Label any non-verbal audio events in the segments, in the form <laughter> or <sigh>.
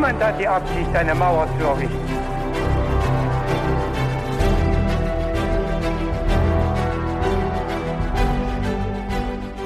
Niemand hat die Absicht, eine Mauer zu errichten.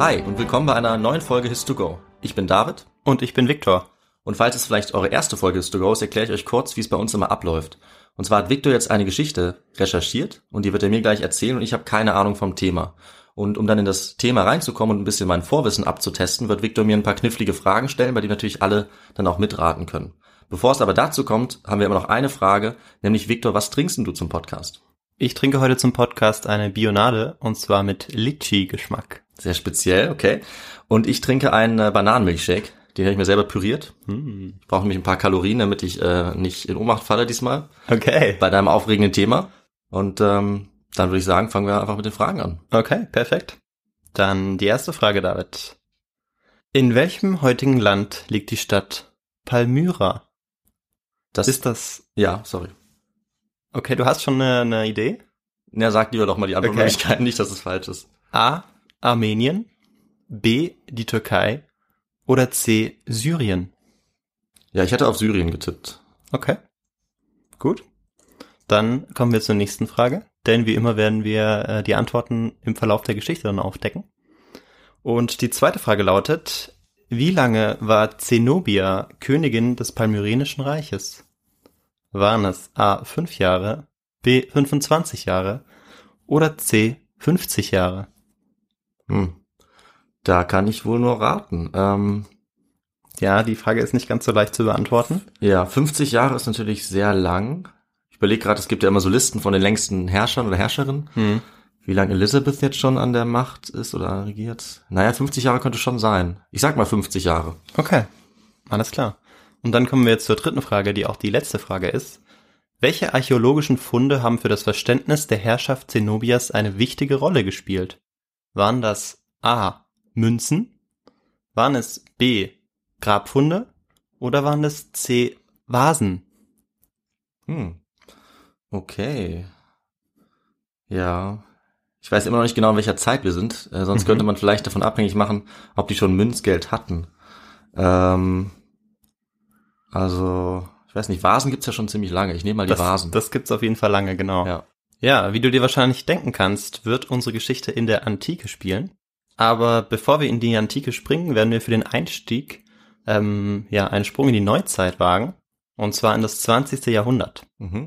Hi und willkommen bei einer neuen Folge His2Go. Ich bin David Und ich bin Viktor. und falls es vielleicht eure erste Folge His2Go ist, erkläre ich euch kurz, wie es bei uns immer abläuft. Und zwar hat Victor jetzt eine Geschichte recherchiert und die wird er mir gleich erzählen und ich habe keine Ahnung vom Thema. Und um dann in das Thema reinzukommen und ein bisschen mein Vorwissen abzutesten, wird Victor mir ein paar knifflige Fragen stellen, bei denen natürlich alle dann auch mitraten können. Bevor es aber dazu kommt, haben wir immer noch eine Frage, nämlich Victor, was trinkst denn du zum Podcast? Ich trinke heute zum Podcast eine Bionade und zwar mit Litchi-Geschmack. Sehr speziell, okay. Und ich trinke einen äh, Bananenmilchshake, den habe ich mir selber püriert. Hm. Ich brauche nämlich ein paar Kalorien, damit ich äh, nicht in Ohnmacht falle diesmal Okay. bei deinem aufregenden Thema. Und ähm, dann würde ich sagen, fangen wir einfach mit den Fragen an. Okay, perfekt. Dann die erste Frage, David. In welchem heutigen Land liegt die Stadt Palmyra? Das Ist das... ja, sorry. Okay, du hast schon eine, eine Idee? Ja, sag lieber doch mal die Antwortmöglichkeiten, nicht, dass es falsch ist. A. Armenien. B. Die Türkei. Oder C. Syrien. Ja, ich hätte auf Syrien getippt. Okay. Gut. Dann kommen wir zur nächsten Frage, denn wie immer werden wir äh, die Antworten im Verlauf der Geschichte dann aufdecken. Und die zweite Frage lautet, wie lange war Zenobia Königin des Palmyrenischen Reiches? Waren es A 5 Jahre, B 25 Jahre oder C 50 Jahre? Hm. Da kann ich wohl nur raten. Ähm, Ja, die Frage ist nicht ganz so leicht zu beantworten. ja, 50 Jahre ist natürlich sehr lang. Ich überlege gerade, es gibt ja immer so Listen von den längsten Herrschern oder Herrscherinnen. Hm. Wie lange Elizabeth jetzt schon an der Macht ist oder regiert? Naja, 50 Jahre könnte schon sein. Ich sag mal 50 Jahre. Okay, alles klar. Und dann kommen wir jetzt zur dritten Frage, die auch die letzte Frage ist. Welche archäologischen Funde haben für das Verständnis der Herrschaft Zenobias eine wichtige Rolle gespielt? Waren das A. Münzen? Waren es B. Grabfunde? Oder waren es C. Vasen? Hm. Okay. Ja. Ich weiß immer noch nicht genau, in welcher Zeit wir sind. Äh, sonst Mhm. könnte man vielleicht davon abhängig machen, ob die schon Münzgeld hatten. Ähm, also, ich weiß nicht, Vasen gibt's ja schon ziemlich lange. Ich nehme mal die Das, Vasen. das gibt's auf jeden Fall lange, genau. ja. Ja, wie du dir wahrscheinlich denken kannst, wird unsere Geschichte in der Antike spielen. Aber bevor wir in die Antike springen, werden wir für den Einstieg ähm, ja einen Sprung in die Neuzeit wagen. Und zwar in das 20. Jahrhundert. Mhm.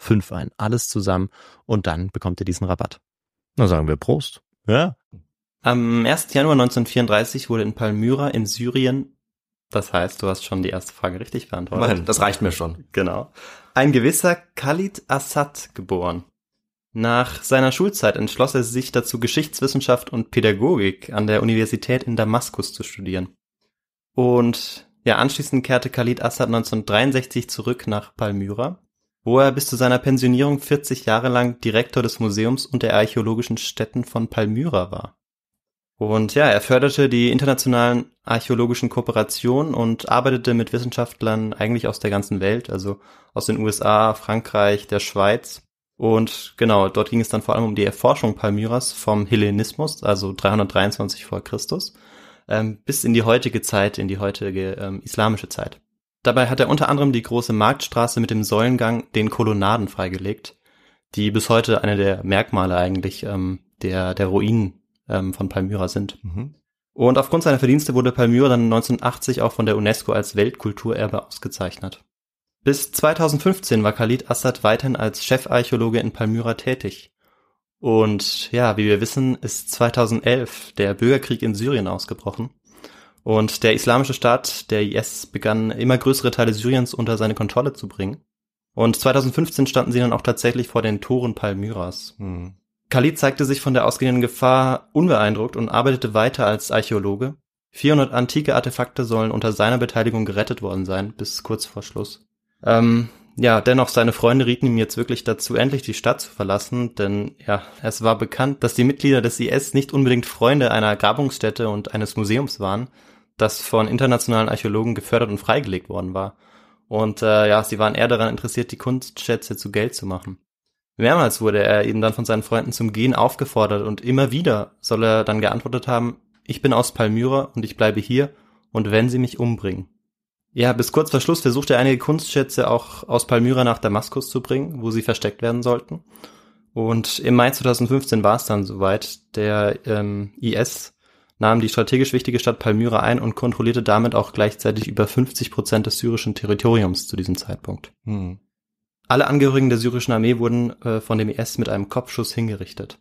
5 ein. Alles zusammen und dann bekommt ihr diesen Rabatt. Na sagen wir Prost. Ja. Am 1. Januar 1934 wurde in Palmyra in Syrien, das heißt, du hast schon die erste Frage richtig beantwortet. Nein, das reicht mir schon. Genau. Ein gewisser Khalid Assad geboren. Nach seiner Schulzeit entschloss er sich dazu, Geschichtswissenschaft und Pädagogik an der Universität in Damaskus zu studieren. Und ja, anschließend kehrte Khalid Assad 1963 zurück nach Palmyra wo er bis zu seiner Pensionierung 40 Jahre lang Direktor des Museums und der archäologischen Stätten von Palmyra war. Und ja, er förderte die internationalen archäologischen Kooperationen und arbeitete mit Wissenschaftlern eigentlich aus der ganzen Welt, also aus den USA, Frankreich, der Schweiz. Und genau, dort ging es dann vor allem um die Erforschung Palmyras vom Hellenismus, also 323 vor Christus, ähm, bis in die heutige Zeit, in die heutige ähm, islamische Zeit. Dabei hat er unter anderem die große Marktstraße mit dem Säulengang, den Kolonnaden freigelegt, die bis heute eine der Merkmale eigentlich ähm, der, der Ruinen ähm, von Palmyra sind. Mhm. Und aufgrund seiner Verdienste wurde Palmyra dann 1980 auch von der UNESCO als Weltkulturerbe ausgezeichnet. Bis 2015 war Khalid Assad weiterhin als Chefarchäologe in Palmyra tätig. Und ja, wie wir wissen, ist 2011 der Bürgerkrieg in Syrien ausgebrochen. Und der islamische Staat, der IS, begann immer größere Teile Syriens unter seine Kontrolle zu bringen. Und 2015 standen sie dann auch tatsächlich vor den Toren Palmyras. Hm. Khalid zeigte sich von der ausgehenden Gefahr unbeeindruckt und arbeitete weiter als Archäologe. 400 antike Artefakte sollen unter seiner Beteiligung gerettet worden sein, bis kurz vor Schluss. Ähm, ja, dennoch, seine Freunde rieten ihm jetzt wirklich dazu, endlich die Stadt zu verlassen, denn ja, es war bekannt, dass die Mitglieder des IS nicht unbedingt Freunde einer Grabungsstätte und eines Museums waren, das von internationalen Archäologen gefördert und freigelegt worden war. Und äh, ja, sie waren eher daran interessiert, die Kunstschätze zu Geld zu machen. Mehrmals wurde er eben dann von seinen Freunden zum Gehen aufgefordert und immer wieder soll er dann geantwortet haben, ich bin aus Palmyra und ich bleibe hier und wenn sie mich umbringen. Ja, bis kurz vor Schluss versuchte er einige Kunstschätze auch aus Palmyra nach Damaskus zu bringen, wo sie versteckt werden sollten. Und im Mai 2015 war es dann soweit. Der ähm, IS nahm die strategisch wichtige Stadt Palmyra ein und kontrollierte damit auch gleichzeitig über 50 Prozent des syrischen Territoriums zu diesem Zeitpunkt. Hm. Alle Angehörigen der syrischen Armee wurden äh, von dem IS mit einem Kopfschuss hingerichtet.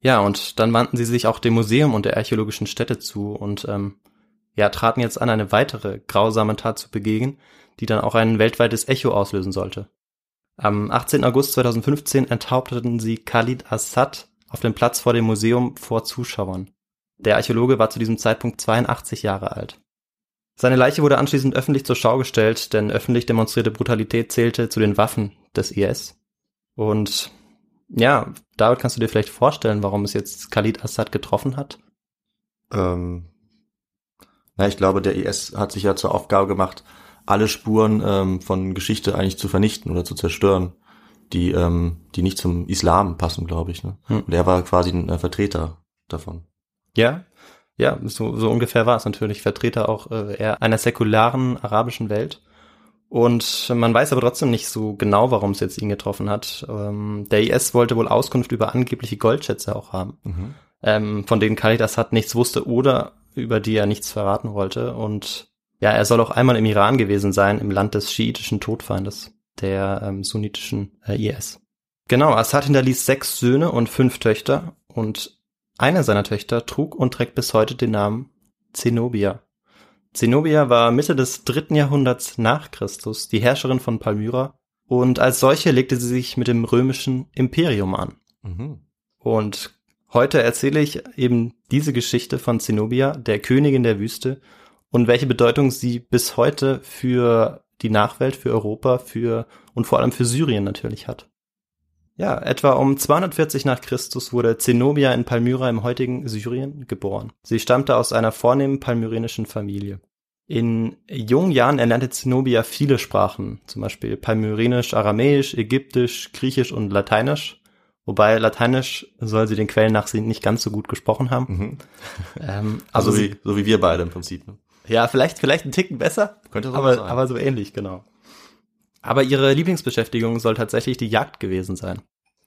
Ja, und dann wandten sie sich auch dem Museum und der archäologischen Stätte zu und ähm, ja, traten jetzt an, eine weitere grausame Tat zu begehen, die dann auch ein weltweites Echo auslösen sollte. Am 18. August 2015 enthaupteten sie Khalid Assad auf dem Platz vor dem Museum vor Zuschauern. Der Archäologe war zu diesem Zeitpunkt 82 Jahre alt. Seine Leiche wurde anschließend öffentlich zur Schau gestellt, denn öffentlich demonstrierte Brutalität zählte zu den Waffen des IS. Und ja, David, kannst du dir vielleicht vorstellen, warum es jetzt Khalid Assad getroffen hat? Ähm, na, ich glaube, der IS hat sich ja zur Aufgabe gemacht, alle Spuren ähm, von Geschichte eigentlich zu vernichten oder zu zerstören, die, ähm, die nicht zum Islam passen, glaube ich. Ne? Hm. Und er war quasi ein äh, Vertreter davon. Ja, ja, so, so ungefähr war es natürlich. Vertreter auch äh, eher einer säkularen arabischen Welt. Und man weiß aber trotzdem nicht so genau, warum es jetzt ihn getroffen hat. Ähm, der IS wollte wohl Auskunft über angebliche Goldschätze auch haben, Mhm. ähm, von denen Khalid Assad nichts wusste oder über die er nichts verraten wollte. Und ja, er soll auch einmal im Iran gewesen sein, im Land des schiitischen Todfeindes, der ähm, sunnitischen äh, IS. Genau, Assad hinterließ sechs Söhne und fünf Töchter und eine seiner Töchter trug und trägt bis heute den Namen Zenobia. Zenobia war Mitte des dritten Jahrhunderts nach Christus die Herrscherin von Palmyra und als solche legte sie sich mit dem römischen Imperium an. Mhm. Und heute erzähle ich eben diese Geschichte von Zenobia, der Königin der Wüste, und welche Bedeutung sie bis heute für die Nachwelt, für Europa, für und vor allem für Syrien natürlich hat. Ja, etwa um 240 nach Christus wurde Zenobia in Palmyra im heutigen Syrien geboren. Sie stammte aus einer vornehmen palmyrenischen Familie. In jungen Jahren erlernte Zenobia viele Sprachen, zum Beispiel Palmyrenisch, Aramäisch, Ägyptisch, Griechisch und Lateinisch. Wobei Lateinisch soll sie den Quellen nach sie nicht ganz so gut gesprochen haben. Mhm. <laughs> Ähm, Also aber wie, so wie wir beide im Prinzip. Ne? ja, vielleicht, vielleicht einen Ticken besser, Könnte so aber, sein. aber so ähnlich, genau. Aber ihre Lieblingsbeschäftigung soll tatsächlich die Jagd gewesen sein.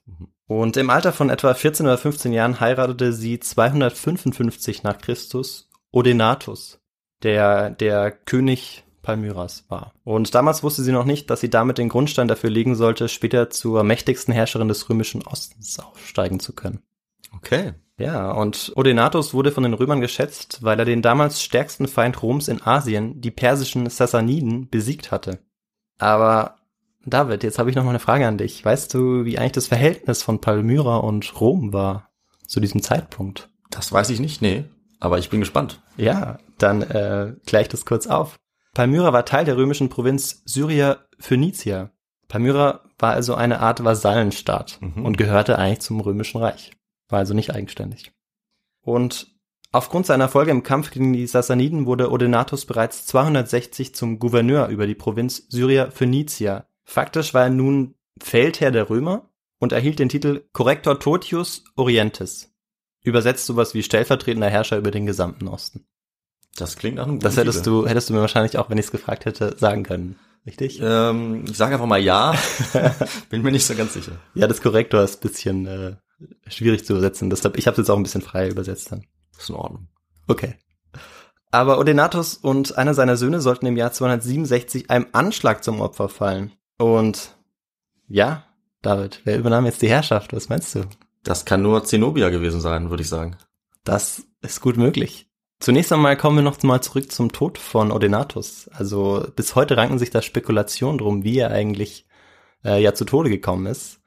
Mhm. Und im Alter von etwa 14 oder 15 Jahren heiratete sie 255 nach Christus Odenatus, der der König Palmyras war. Und damals wusste sie noch nicht, dass sie damit den Grundstein dafür legen sollte, später zur mächtigsten Herrscherin des römischen Ostens aufsteigen zu können. Okay. Ja, und Odenatus wurde von den Römern geschätzt, weil er den damals stärksten Feind Roms in Asien, die persischen Sassaniden, besiegt hatte. Aber David, jetzt habe ich noch mal eine Frage an dich. Weißt du, wie eigentlich das Verhältnis von Palmyra und Rom war zu diesem Zeitpunkt? Das weiß ich nicht, nee. Aber ich bin gespannt. Ja, dann äh, gleich ich das kurz auf. Palmyra war Teil der römischen Provinz Syria Phönicia. Palmyra war also eine Art Vasallenstaat Mhm. und gehörte eigentlich zum römischen Reich. War also nicht eigenständig. Und aufgrund seiner Erfolge im Kampf gegen die Sassaniden wurde Odenatus bereits 260 zum Gouverneur über die Provinz Syria Phönicia. Faktisch war er nun Feldherr der Römer und erhielt den Titel Corrector Totius Orientis. Übersetzt sowas wie stellvertretender Herrscher über den gesamten Osten. Das klingt nach einem guten Das hättest Titel. du, hättest du mir wahrscheinlich auch, wenn ich es gefragt hätte, sagen können. Richtig? Ähm, ich sage einfach mal ja. <laughs> bin mir nicht so ganz sicher. Ja, das Korrektor ist ein bisschen äh, schwierig zu übersetzen. Deshalb, ich habe jetzt auch ein bisschen frei übersetzt dann. Ist in Ordnung. Okay. Aber Odenatus und einer seiner Söhne sollten im Jahr 267 einem Anschlag zum Opfer fallen. Und ja, David, wer übernahm jetzt die Herrschaft? Was meinst du? Das kann nur Zenobia gewesen sein, würde ich sagen. Das ist gut möglich. Zunächst einmal kommen wir noch mal zurück zum Tod von Odenatus. Also bis heute ranken sich da Spekulationen drum, wie er eigentlich äh, ja zu Tode gekommen ist.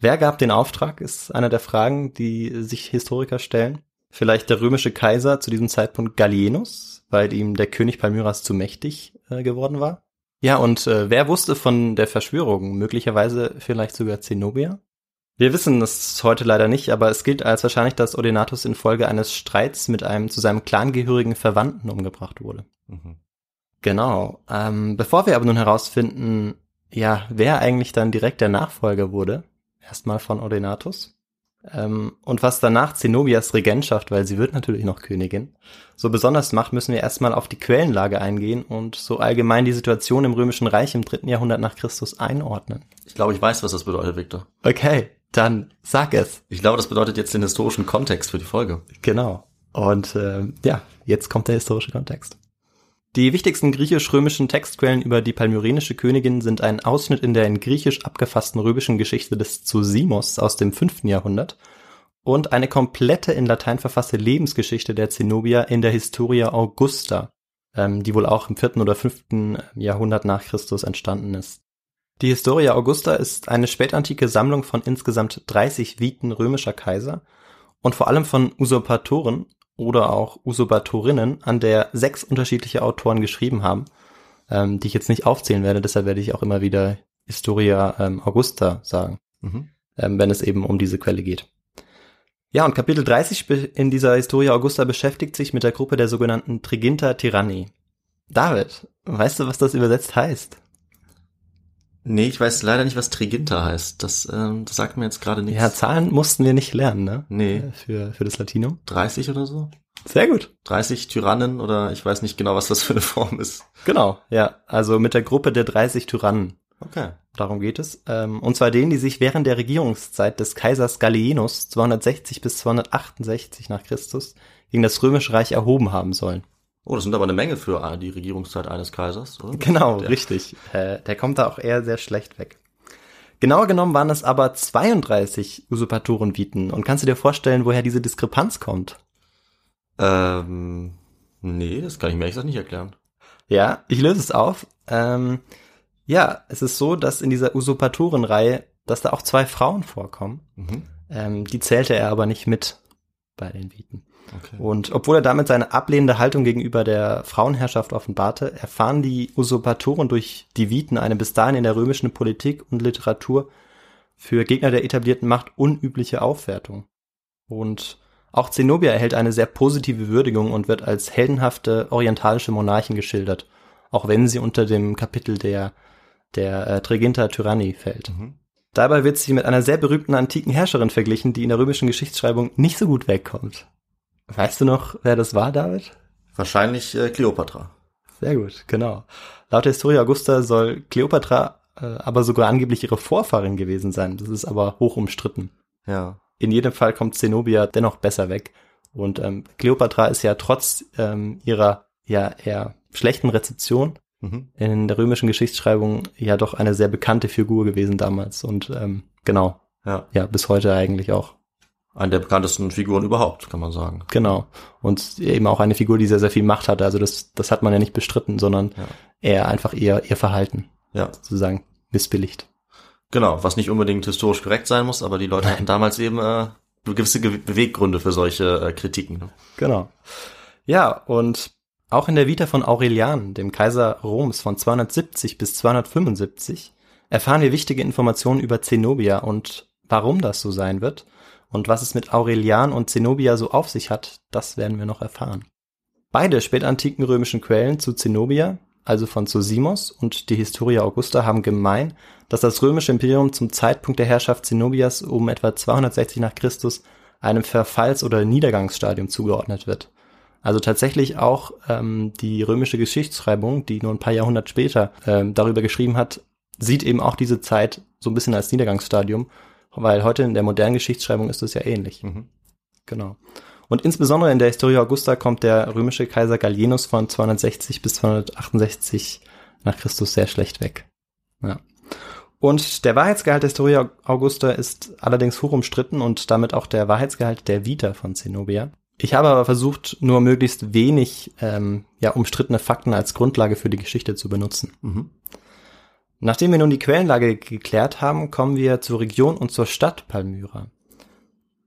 Wer gab den Auftrag, ist eine der Fragen, die sich Historiker stellen. Vielleicht der römische Kaiser zu diesem Zeitpunkt Gallienus, weil ihm der König Palmyras zu mächtig äh, geworden war. Ja, und äh, wer wusste von der Verschwörung? Möglicherweise vielleicht sogar Zenobia? Wir wissen es heute leider nicht, aber es gilt als wahrscheinlich, dass Odenatus infolge eines Streits mit einem zu seinem Clan gehörigen Verwandten umgebracht wurde. Mhm. Genau. Ähm, bevor wir aber nun herausfinden, ja, wer eigentlich dann direkt der Nachfolger wurde, erstmal von Odenatus, ähm, und was danach Zenobias Regentschaft, weil sie wird natürlich noch Königin, so besonders macht, müssen wir erstmal auf die Quellenlage eingehen und so allgemein die Situation im Römischen Reich im dritten Jahrhundert nach Christus einordnen. Ich glaube, ich weiß, was das bedeutet, Victor. Okay, dann sag es. Ich glaube, das bedeutet jetzt den historischen Kontext für die Folge. Genau. Und äh, ja, jetzt kommt der historische Kontext. Die wichtigsten griechisch-römischen Textquellen über die palmyrenische Königin sind ein Ausschnitt in der in griechisch abgefassten römischen Geschichte des Zosimos aus dem 5. Jahrhundert und eine komplette in Latein verfasste Lebensgeschichte der Zenobia in der Historia Augusta, ähm, die wohl auch im 4. oder 5. Jahrhundert nach Christus entstanden ist. Die Historia Augusta ist eine spätantike Sammlung von insgesamt 30 Viten römischer Kaiser und vor allem von Usurpatoren oder auch Usurpatorinnen, an der sechs unterschiedliche Autoren geschrieben haben, ähm, die ich jetzt nicht aufzählen werde, deshalb werde ich auch immer wieder Historia ähm, Augusta sagen, Mhm. ähm, wenn es eben um diese Quelle geht. Ja, und Kapitel 30 be- in dieser Historia Augusta beschäftigt sich mit der Gruppe der sogenannten Triginta Tyranni. David, weißt du, was das übersetzt heißt? Nee, ich weiß leider nicht, was Triginta heißt. Das, ähm, das sagt mir jetzt gerade nichts. Ja, Zahlen mussten wir nicht lernen, ne? Nee. Für, für das Latinum. 30 oder so? Sehr gut. 30 Tyrannen oder ich weiß nicht genau, was das für eine Form ist. Genau, ja. Also mit der Gruppe der 30 Tyrannen. Okay. Darum geht es. Ähm, Und zwar denen, die sich während der Regierungszeit des Kaisers Gallienus 260 bis 268 nach Christus gegen das Römische Reich erhoben haben sollen. Oh, das sind aber eine Menge für die Regierungszeit eines Kaisers, oder? Genau, Der- richtig. Äh, der kommt da auch eher sehr schlecht weg. Genauer genommen waren es aber 32 Usurpatorenviten. Und kannst du dir vorstellen, woher diese Diskrepanz kommt? Ähm, nee, das kann ich mir ehrlich gesagt nicht erklären. Ja, ich löse es auf. Ähm, ja, es ist so, dass in dieser Usurpatorenreihe, dass da auch zwei Frauen vorkommen. Mhm. Ähm, die zählte er aber nicht mit bei den Viten. Okay. Und obwohl er damit seine ablehnende Haltung gegenüber der Frauenherrschaft offenbarte, erfahren die Usurpatoren durch die Viten eine bis dahin in der römischen Politik und Literatur für Gegner der etablierten Macht unübliche Aufwertung. Und auch Zenobia erhält eine sehr positive Würdigung und wird als heldenhafte orientalische Monarchin geschildert, auch wenn sie unter dem Kapitel der, der äh, Triginta Tyranni fällt. Mhm. Dabei wird sie mit einer sehr berühmten antiken Herrscherin verglichen, die in der römischen Geschichtsschreibung nicht so gut wegkommt. Weißt du noch, wer das war, David? Wahrscheinlich äh, Kleopatra. Sehr gut, genau. Laut der Historia Augusta soll Kleopatra äh, aber sogar angeblich ihre Vorfahrin gewesen sein. Das ist aber hoch umstritten. Ja. In jedem Fall kommt Zenobia dennoch besser weg. Und ähm, Kleopatra ist ja trotz ähm, ihrer ja eher schlechten Rezeption Mhm. in der römischen Geschichtsschreibung ja doch eine sehr bekannte Figur gewesen damals. Und ähm, genau, Ja. ja, bis heute eigentlich auch. Eine der bekanntesten Figuren überhaupt, kann man sagen. Genau. Und eben auch eine Figur, die sehr, sehr viel Macht hatte. Also das, das hat man ja nicht bestritten, sondern Ja. eher einfach ihr, ihr Verhalten Ja. sozusagen missbilligt. Genau, was nicht unbedingt historisch korrekt sein muss, aber die Leute hatten damals eben äh, gewisse Ge Beweggründe für solche äh, Kritiken. Ne? Genau. Ja, und auch in der Vita von Aurelian, dem Kaiser Roms von 270 bis 275, erfahren wir wichtige Informationen über Zenobia und warum das so sein wird. Und was es mit Aurelian und Zenobia so auf sich hat, das werden wir noch erfahren. Beide spätantiken römischen Quellen zu Zenobia, also von Zosimos und die Historia Augusta haben gemein, dass das römische Imperium zum Zeitpunkt der Herrschaft Zenobias um etwa 260 nach Christus einem Verfalls- oder Niedergangsstadium zugeordnet wird. Also tatsächlich auch ähm, die römische Geschichtsschreibung, die nur ein paar Jahrhundert später ähm, darüber geschrieben hat, sieht eben auch diese Zeit so ein bisschen als Niedergangsstadium, weil heute in der modernen Geschichtsschreibung ist es ja ähnlich. Mhm. Genau. Und insbesondere in der Historia Augusta kommt der römische Kaiser Gallienus von 260 bis 268 nach Christus sehr schlecht weg. Ja. Und der Wahrheitsgehalt der Historia Augusta ist allerdings hoch umstritten und damit auch der Wahrheitsgehalt der Vita von Zenobia. Ich habe aber versucht, nur möglichst wenig ähm, ja, umstrittene Fakten als Grundlage für die Geschichte zu benutzen. Mhm. Nachdem wir nun die Quellenlage geklärt haben, kommen wir zur Region und zur Stadt Palmyra.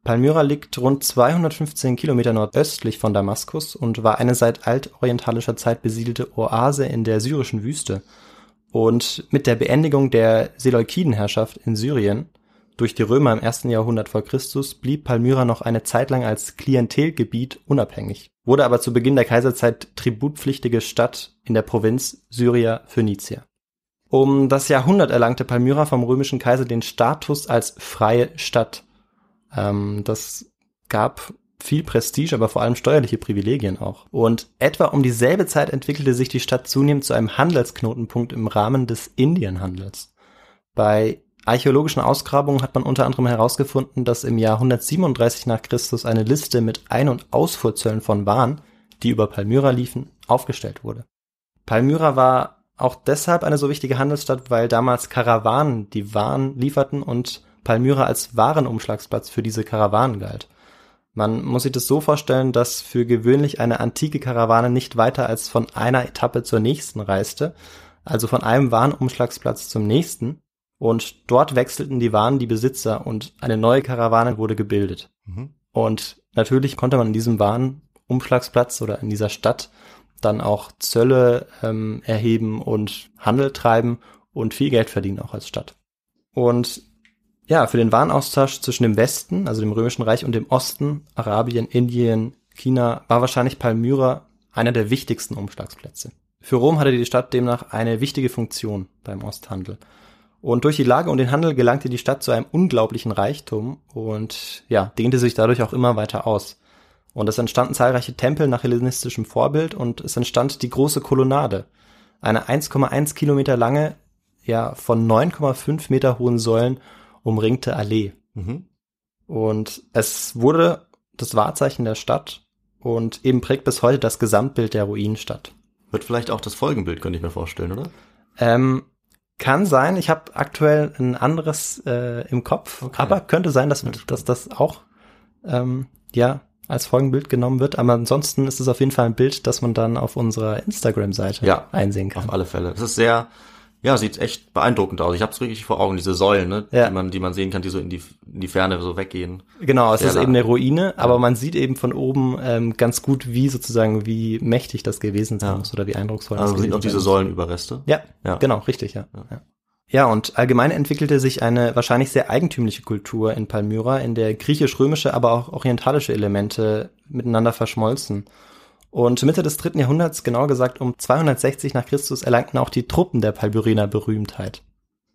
Palmyra liegt rund 215 Kilometer nordöstlich von Damaskus und war eine seit altorientalischer Zeit besiedelte Oase in der syrischen Wüste. Und mit der Beendigung der Seleukidenherrschaft in Syrien durch die Römer im ersten Jahrhundert vor Christus blieb Palmyra noch eine Zeit lang als Klientelgebiet unabhängig, wurde aber zu Beginn der Kaiserzeit tributpflichtige Stadt in der Provinz Syria Phönicia. Um das Jahrhundert erlangte Palmyra vom römischen Kaiser den Status als freie Stadt. Ähm, das gab viel Prestige, aber vor allem steuerliche Privilegien auch. Und etwa um dieselbe Zeit entwickelte sich die Stadt zunehmend zu einem Handelsknotenpunkt im Rahmen des Indienhandels. Bei archäologischen Ausgrabungen hat man unter anderem herausgefunden, dass im Jahr 137 nach Christus eine Liste mit Ein- und Ausfuhrzöllen von Waren, die über Palmyra liefen, aufgestellt wurde. Palmyra war auch deshalb eine so wichtige Handelsstadt, weil damals Karawanen die Waren lieferten und Palmyra als Warenumschlagsplatz für diese Karawanen galt. Man muss sich das so vorstellen, dass für gewöhnlich eine antike Karawane nicht weiter als von einer Etappe zur nächsten reiste, also von einem Warenumschlagsplatz zum nächsten, und dort wechselten die Waren die Besitzer und eine neue Karawane wurde gebildet. Mhm. Und natürlich konnte man in diesem Warenumschlagsplatz oder in dieser Stadt dann auch Zölle ähm, erheben und Handel treiben und viel Geld verdienen auch als Stadt. Und ja, für den Warenaustausch zwischen dem Westen, also dem Römischen Reich und dem Osten, Arabien, Indien, China, war wahrscheinlich Palmyra einer der wichtigsten Umschlagsplätze. Für Rom hatte die Stadt demnach eine wichtige Funktion beim Osthandel. Und durch die Lage und den Handel gelangte die Stadt zu einem unglaublichen Reichtum und ja, dehnte sich dadurch auch immer weiter aus. Und es entstanden zahlreiche Tempel nach hellenistischem Vorbild und es entstand die große Kolonnade, eine 1,1 Kilometer lange, ja, von 9,5 Meter hohen Säulen umringte Allee. Mhm. Und es wurde das Wahrzeichen der Stadt und eben prägt bis heute das Gesamtbild der Ruinenstadt. Wird vielleicht auch das Folgenbild, könnte ich mir vorstellen, oder? Ähm, kann sein, ich habe aktuell ein anderes äh, im Kopf, Okay. aber könnte sein, dass, dass das auch ähm, ja als Folgenbild genommen wird. Aber ansonsten ist es auf jeden Fall ein Bild, das man dann auf unserer Instagram-Seite Ja, einsehen kann. Auf alle Fälle. Es ist sehr, ja, sieht echt beeindruckend aus. Ich habe es wirklich vor Augen, diese Säulen, ne, Ja. die man, die man sehen kann, die so in die, in die Ferne so weggehen. Genau, es Sehr ist nah. eben eine Ruine, aber man sieht eben von oben ähm, ganz gut, wie sozusagen, wie mächtig das gewesen sein Ja. muss oder wie eindrucksvoll Also das man sieht gewesen auch diese. Säulenüberreste. Ja, Ja. genau, richtig, ja. ja. Ja, und allgemein entwickelte sich eine wahrscheinlich sehr eigentümliche Kultur in Palmyra, in der griechisch-römische, aber auch orientalische Elemente miteinander verschmolzen. Und Mitte des dritten Jahrhunderts, genauer gesagt um 260 nach Christus, erlangten auch die Truppen der Palmyriner Berühmtheit.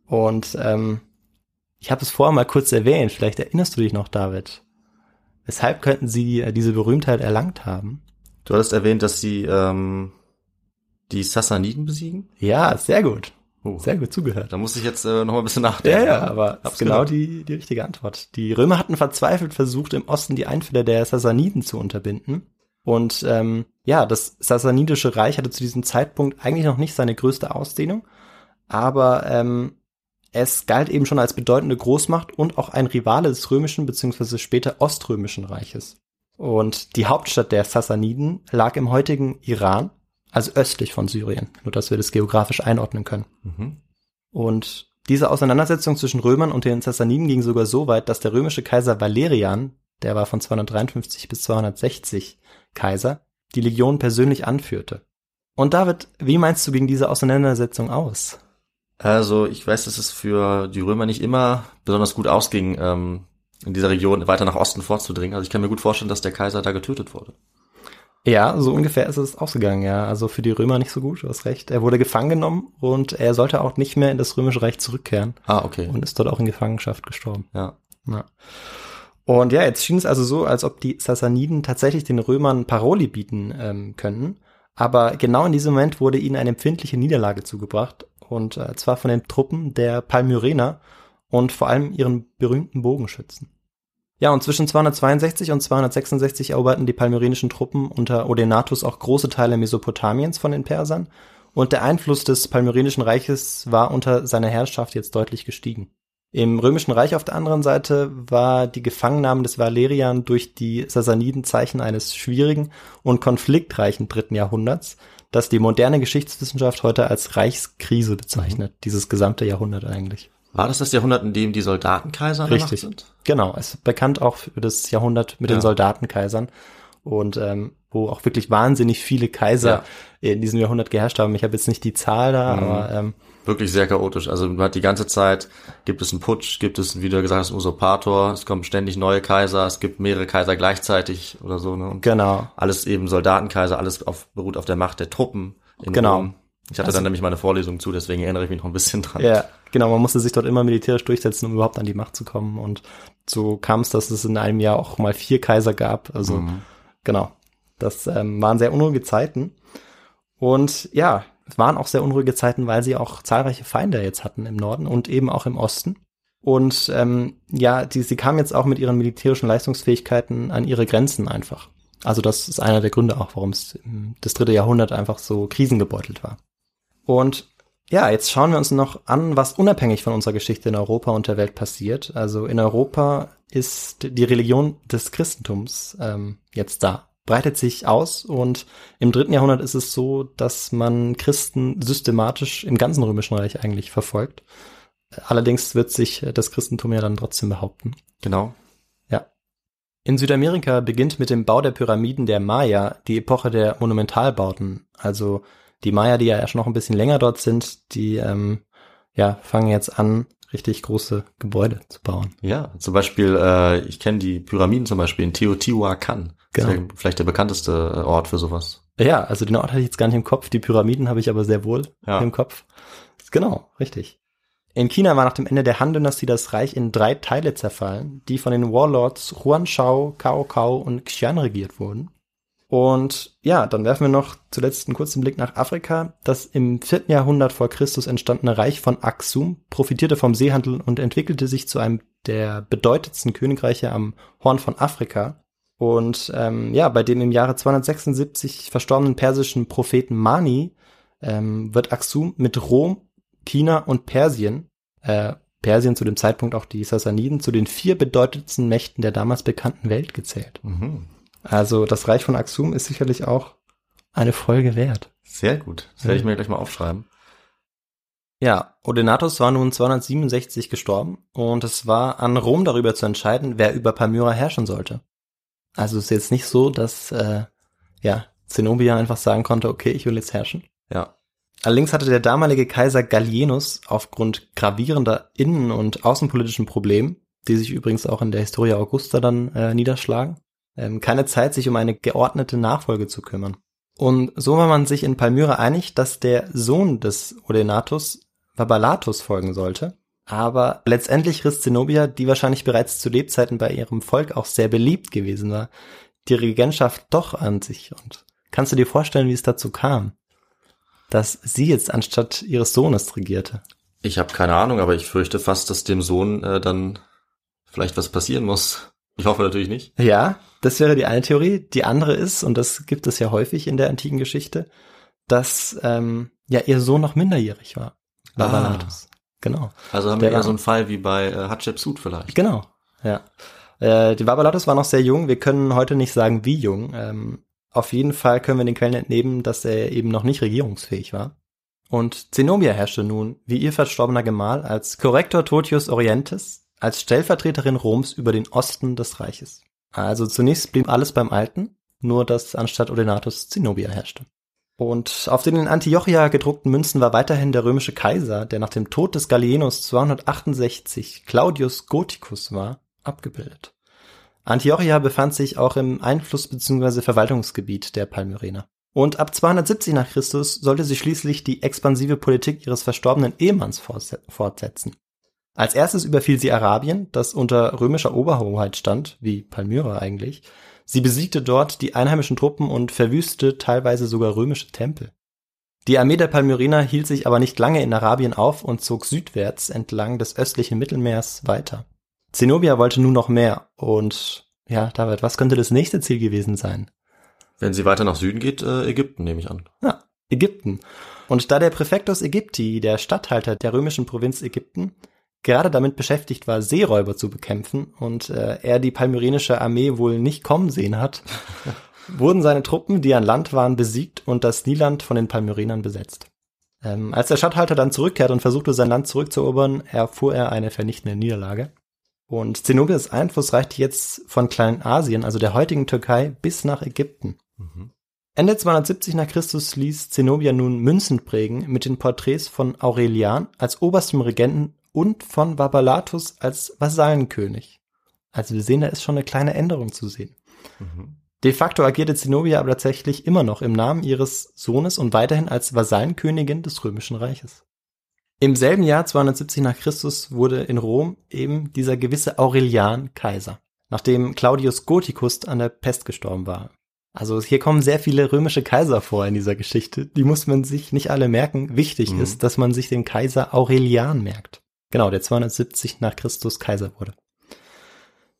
Und ähm, ich habe es vorher mal kurz erwähnt, vielleicht erinnerst du dich noch, David. Weshalb könnten sie äh, diese Berühmtheit erlangt haben? Du hattest erwähnt, dass sie ähm, die Sassaniden besiegen. Ja, sehr gut. Oh, Sehr gut zugehört. Da muss ich jetzt äh, noch mal ein bisschen nachdenken. Ja, ja, aber Hab's ist genau die, die richtige Antwort. Die Römer hatten verzweifelt versucht, im Osten die Einfälle der Sassaniden zu unterbinden. Und ähm, ja, das Sassanidische Reich hatte zu diesem Zeitpunkt eigentlich noch nicht seine größte Ausdehnung, aber ähm, es galt eben schon als bedeutende Großmacht und auch ein Rivale des römischen bzw. später oströmischen Reiches. Und die Hauptstadt der Sassaniden lag im heutigen Iran, also östlich von Syrien, nur dass wir das geografisch einordnen können. Mhm. Und diese Auseinandersetzung zwischen Römern und den Sassaniden ging sogar so weit, dass der römische Kaiser Valerian, der war von 253 bis 260 Kaiser, die Legion persönlich anführte. Und David, wie meinst du, ging diese Auseinandersetzung aus? Also ich weiß, dass es für die Römer nicht immer besonders gut ausging, ähm, in dieser Region weiter nach Osten vorzudringen. Also ich kann mir gut vorstellen, dass der Kaiser da getötet wurde. Ja, so ungefähr ist es ausgegangen, ja. Also für die Römer nicht so gut, du hast recht. Er wurde gefangen genommen und er sollte auch nicht mehr in das römische Reich zurückkehren Ah, okay. und ist dort auch in Gefangenschaft gestorben. ja. Ja. Und ja, jetzt schien es also so, als ob die Sassaniden tatsächlich den Römern Paroli bieten ähm, könnten. Aber genau in diesem Moment wurde ihnen eine empfindliche Niederlage zugebracht. Und äh, zwar von den Truppen der Palmyrener und vor allem ihren berühmten Bogenschützen. Ja, und zwischen 262 und 266 eroberten die palmyrenischen Truppen unter Odenathus auch große Teile Mesopotamiens von den Persern. Und der Einfluss des palmyrenischen Reiches war unter seiner Herrschaft jetzt deutlich gestiegen. Im Römischen Reich auf der anderen Seite war die Gefangennahme des Valerian durch die Sassaniden Zeichen eines schwierigen und konfliktreichen dritten Jahrhunderts, das die moderne Geschichtswissenschaft heute als Reichskrise bezeichnet, dieses gesamte Jahrhundert eigentlich. War das das Jahrhundert, in dem die Soldatenkaiser an der Macht Richtig. sind? Genau, es ist bekannt auch für das Jahrhundert mit Ja. den Soldatenkaisern und ähm, wo auch wirklich wahnsinnig viele Kaiser in diesem Jahrhundert geherrscht haben. Ich habe jetzt nicht die Zahl da, Mhm. aber ähm, Wirklich sehr chaotisch. Also man hat die ganze Zeit, gibt es einen Putsch, gibt es, wie du gesagt hast, einen Usurpator, es kommen ständig neue Kaiser, es gibt mehrere Kaiser gleichzeitig oder so. Ne? Und genau. alles eben Soldatenkaiser, alles auf, beruht auf der Macht der Truppen. Genau. Rom. Ich hatte Also- dann nämlich meine Vorlesung zu, deswegen erinnere ich mich noch ein bisschen dran. Ja, genau, man musste sich dort immer militärisch durchsetzen, um überhaupt an die Macht zu kommen. Und so kam es, dass es in einem Jahr auch mal vier Kaiser gab. Also Mhm. genau, das ähm, waren sehr unruhige Zeiten. Und ja, es waren auch sehr unruhige Zeiten, weil sie auch zahlreiche Feinde jetzt hatten im Norden und eben auch im Osten. Und ähm, ja, die, sie kamen jetzt auch mit ihren militärischen Leistungsfähigkeiten an ihre Grenzen einfach. Also das ist einer der Gründe auch, warum es das dritte Jahrhundert einfach so krisengebeutelt war. Und ja, jetzt schauen wir uns noch an, was unabhängig von unserer Geschichte in Europa und der Welt passiert. Also in Europa ist die Religion des Christentums ähm, jetzt da, breitet sich aus und im dritten Jahrhundert ist es so, dass man Christen systematisch im ganzen Römischen Reich eigentlich verfolgt. Allerdings wird sich das Christentum ja dann trotzdem behaupten. Genau. Ja. In Südamerika beginnt mit dem Bau der Pyramiden der Maya die Epoche der Monumentalbauten. Also die Maya, die ja erst noch ein bisschen länger dort sind, die ähm, ja fangen jetzt an, richtig große Gebäude zu bauen. Ja, zum Beispiel, äh, ich kenne die Pyramiden zum Beispiel in Teotihuacan. Genau. Das wär Vielleicht der bekannteste äh, Ort für sowas. Ja, also den Ort hatte ich jetzt gar nicht im Kopf. Die Pyramiden habe ich aber sehr wohl Ja. im Kopf. Genau, richtig. In China war nach dem Ende der Han-Dynastie das Reich in drei Teile zerfallen, die von den Warlords Huan Shao, Cao Cao und Xian regiert wurden. Und ja, dann werfen wir noch zuletzt einen kurzen Blick nach Afrika. Das im vierten Jahrhundert vor Christus entstandene Reich von Aksum profitierte vom Seehandel und entwickelte sich zu einem der bedeutendsten Königreiche am Horn von Afrika. Und ähm, ja, bei dem im Jahre 276 verstorbenen persischen Propheten Mani ähm, wird Aksum mit Rom, China und Persien, äh, Persien zu dem Zeitpunkt auch die Sassaniden, zu den vier bedeutendsten Mächten der damals bekannten Welt gezählt. Mhm. Also das Reich von Aksum ist sicherlich auch eine Folge wert. Sehr gut. Das werde ich mir gleich mal aufschreiben. Ja, Odenathus war nun 267 gestorben und es war an Rom darüber zu entscheiden, wer über Palmyra herrschen sollte. Also es ist jetzt nicht so, dass äh, ja Zenobia einfach sagen konnte, okay, ich will jetzt herrschen. Ja. Allerdings hatte der damalige Kaiser Gallienus aufgrund gravierender innen- und außenpolitischen Probleme, die sich übrigens auch in der Historia Augusta dann äh, niederschlagen, ähm, keine Zeit, sich um eine geordnete Nachfolge zu kümmern. Und so war man sich in Palmyra einig, dass der Sohn des Odenatus Vabalatus folgen sollte. Aber letztendlich riss Zenobia, die wahrscheinlich bereits zu Lebzeiten bei ihrem Volk auch sehr beliebt gewesen war, die Regentschaft doch an sich. Und kannst du dir vorstellen, wie es dazu kam? dass sie jetzt anstatt ihres Sohnes regierte. Ich habe keine Ahnung, aber ich fürchte fast, dass dem Sohn äh, dann vielleicht was passieren muss. Ich hoffe natürlich nicht. Ja, das wäre die eine Theorie. Die andere ist, und das gibt es ja häufig in der antiken Geschichte, dass ähm, ja ihr Sohn noch minderjährig war. Vabalatus. Genau. Also haben Der wir war- so einen Fall wie bei äh, Hatschepsut vielleicht. Genau. Ja. Äh, die Vabalatus war noch sehr jung. Wir können heute nicht sagen, wie jung. Ähm, auf jeden Fall können wir den Quellen entnehmen, dass er eben noch nicht regierungsfähig war. Und Zenobia herrschte nun, wie ihr verstorbener Gemahl, als Korrektor Totius Orientis, als Stellvertreterin Roms über den Osten des Reiches. Also zunächst blieb alles beim Alten, nur dass anstatt Odenatus Zenobia herrschte. Und auf den in Antiochia gedruckten Münzen war weiterhin der römische Kaiser, der nach dem Tod des Gallienus 268 Claudius Gothicus war, abgebildet. Antiochia befand sich auch im Einfluss- bzw. Verwaltungsgebiet der Palmyrener. Und ab 270 nach Christus sollte sie schließlich die expansive Politik ihres verstorbenen Ehemanns fortse- fortsetzen. Als erstes überfiel sie Arabien, das unter römischer Oberhoheit stand, wie Palmyra eigentlich. Sie besiegte dort die einheimischen Truppen und verwüstete teilweise sogar römische Tempel. Die Armee der Palmyrener hielt sich aber nicht lange in Arabien auf und zog südwärts entlang des östlichen Mittelmeers weiter. Zenobia wollte nun noch mehr und ja, David, was könnte das nächste Ziel gewesen sein? Wenn sie weiter nach Süden geht, äh, Ägypten nehme ich an. Ja, Ägypten. Und da der Präfectus Ägypti, der Statthalter der römischen Provinz Ägypten, gerade damit beschäftigt war, Seeräuber zu bekämpfen und äh, er die palmyrenische Armee wohl nicht kommen sehen hat, <laughs> wurden seine Truppen, die an Land waren, besiegt und das Niland von den Palmyrenern besetzt. Ähm, als der Statthalter dann zurückkehrte und versuchte, sein Land zurückzuerobern, erfuhr er eine vernichtende Niederlage. Und Zenobias Einfluss reichte jetzt von Kleinasien, also der heutigen Türkei, bis nach Ägypten. Ende 270 nach Christus ließ Zenobia nun Münzen prägen mit den Porträts von Aurelian als oberstem Regenten und von Vabalatus als Vasallenkönig. Also wir sehen, da ist schon eine kleine Änderung zu sehen. De facto agierte Zenobia aber tatsächlich immer noch im Namen ihres Sohnes und weiterhin als Vasallenkönigin des Römischen Reiches. Im selben Jahr 270 nach Christus wurde in Rom eben dieser gewisse Aurelian Kaiser, nachdem Claudius Gothicus an der Pest gestorben war. Also hier kommen sehr viele römische Kaiser vor in dieser Geschichte. Die muss man sich nicht alle merken. Wichtig Mhm. ist, dass man sich den Kaiser Aurelian merkt. Genau, der 270 nach Christus Kaiser wurde.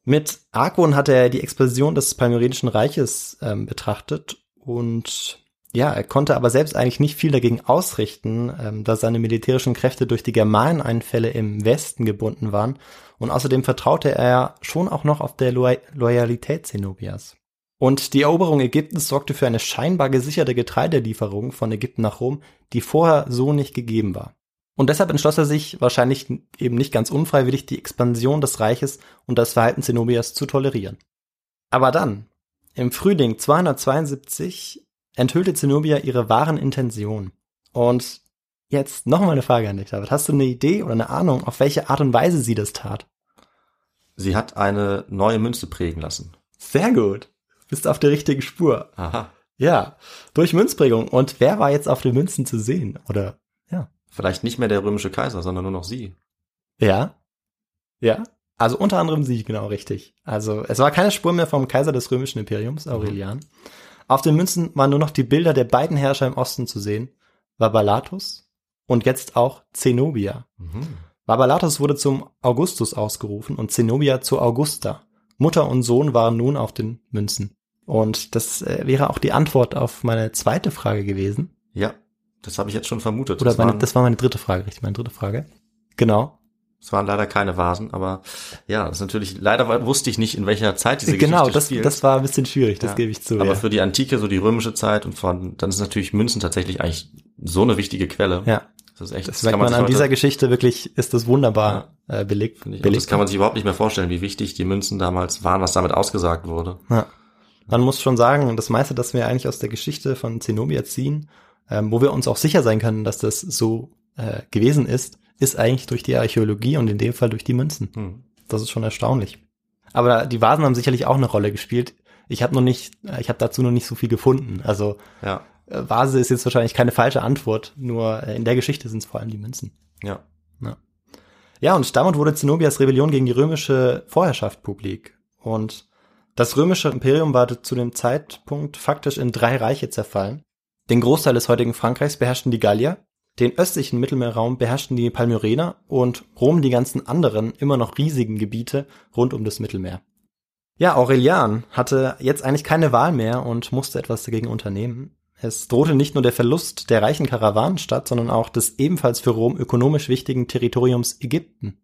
Mit Argwohn hat er die Expansion des Palmyrenischen Reiches ähm, betrachtet und ja, er konnte aber selbst eigentlich nicht viel dagegen ausrichten, ähm, da seine militärischen Kräfte durch die Germaneneinfälle im Westen gebunden waren und außerdem vertraute er schon auch noch auf der Loy Loyalität Zenobias. Und die Eroberung Ägyptens sorgte für eine scheinbar gesicherte Getreidelieferung von Ägypten nach Rom, die vorher so nicht gegeben war. Und deshalb entschloss er sich, wahrscheinlich eben nicht ganz unfreiwillig, die Expansion des Reiches und das Verhalten Zenobias zu tolerieren. Aber dann, im Frühling 272, enthüllte Zenobia ihre wahren Intentionen. Und jetzt nochmal eine Frage an dich, David. Hast du eine Idee oder eine Ahnung, auf welche Art und Weise sie das tat? Sie hat eine neue Münze prägen lassen. Sehr gut. bist auf der richtigen Spur. Aha. Ja, durch Münzprägung. Und wer war jetzt auf den Münzen zu sehen? Oder. Vielleicht nicht mehr der römische Kaiser, sondern nur noch sie. Ja. Ja. Also unter anderem sie, genau richtig. Also es war keine Spur mehr vom Kaiser des römischen Imperiums, Aurelian. Auf den Münzen waren nur noch die Bilder der beiden Herrscher im Osten zu sehen. Vaballatus und jetzt auch Zenobia. Mhm. Vaballatus wurde zum Augustus ausgerufen und Zenobia zur Augusta. Mutter und Sohn waren nun auf den Münzen. Und das äh, wäre auch die Antwort auf meine zweite Frage gewesen. Ja, das habe ich jetzt schon vermutet. Oder das, meine, waren, das war meine dritte Frage, richtig, meine dritte Frage. Genau. das waren leider keine Vasen, aber ja, das ist natürlich, leider wusste ich nicht, in welcher Zeit diese genau, Geschichte das, spielt. das war ein bisschen schwierig, das Ja. gebe ich zu. aber ja. für die Antike, so die römische Zeit und von, dann ist natürlich Münzen tatsächlich eigentlich so eine wichtige Quelle. ja, Das ist echt, das merkt man sich an heute- dieser Geschichte wirklich, ist das wunderbar äh, belegt. finde ich, auch, belegt. das kann man sich überhaupt nicht mehr vorstellen, wie wichtig die Münzen damals waren, was damit ausgesagt wurde. Ja. Man muss schon sagen, das meiste, das wir eigentlich aus der Geschichte von Zenobia ziehen, ähm, wo wir uns auch sicher sein können, dass das so äh, gewesen ist, ist eigentlich durch die Archäologie und in dem Fall durch die Münzen. Hm. Das ist schon erstaunlich. Aber die Vasen haben sicherlich auch eine Rolle gespielt. Ich habe noch nicht, äh, ich habe dazu noch nicht so viel gefunden. Also Ja, äh, Vase ist jetzt wahrscheinlich keine falsche Antwort, nur äh, in der Geschichte sind es vor allem die Münzen. ja. Ja, und damit wurde Zenobias Rebellion gegen die römische Vorherrschaft publik. Und das römische Imperium war zu dem Zeitpunkt faktisch in drei Reiche zerfallen. Den Großteil des heutigen Frankreichs beherrschten die Gallier, den östlichen Mittelmeerraum beherrschten die Palmyrener und Rom die ganzen anderen, immer noch riesigen Gebiete rund um das Mittelmeer. Ja, Aurelian hatte jetzt eigentlich keine Wahl mehr und musste etwas dagegen unternehmen. Es drohte nicht nur der Verlust der reichen Karawanenstadt, sondern auch des ebenfalls für Rom ökonomisch wichtigen Territoriums Ägypten.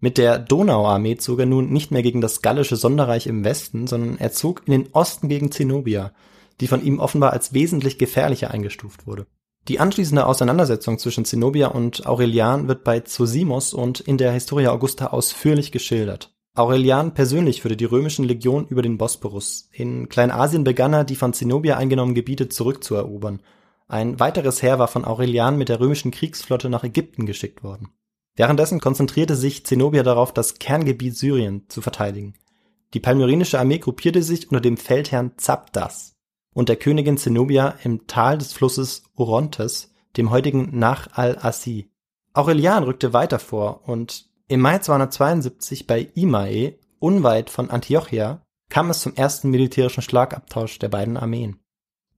Mit der Donauarmee zog er nun nicht mehr gegen das gallische Sonderreich im Westen, sondern er zog in den Osten gegen Zenobia, die von ihm offenbar als wesentlich gefährlicher eingestuft wurde. Die anschließende Auseinandersetzung zwischen Zenobia und Aurelian wird bei Zosimus und in der Historia Augusta ausführlich geschildert. Aurelian persönlich führte die römischen Legionen über den Bosporus. In Kleinasien begann er, die von Zenobia eingenommenen Gebiete zurückzuerobern. Ein weiteres Heer war von Aurelian mit der römischen Kriegsflotte nach Ägypten geschickt worden. Währenddessen konzentrierte sich Zenobia darauf, das Kerngebiet Syrien zu verteidigen. Die palmyrenische Armee gruppierte sich unter dem Feldherrn Zabdas und der Königin Zenobia im Tal des Flusses Orontes, dem heutigen Nach al-Assi. Aurelian rückte weiter vor und im Mai 272 bei Imae, unweit von Antiochia, kam es zum ersten militärischen Schlagabtausch der beiden Armeen.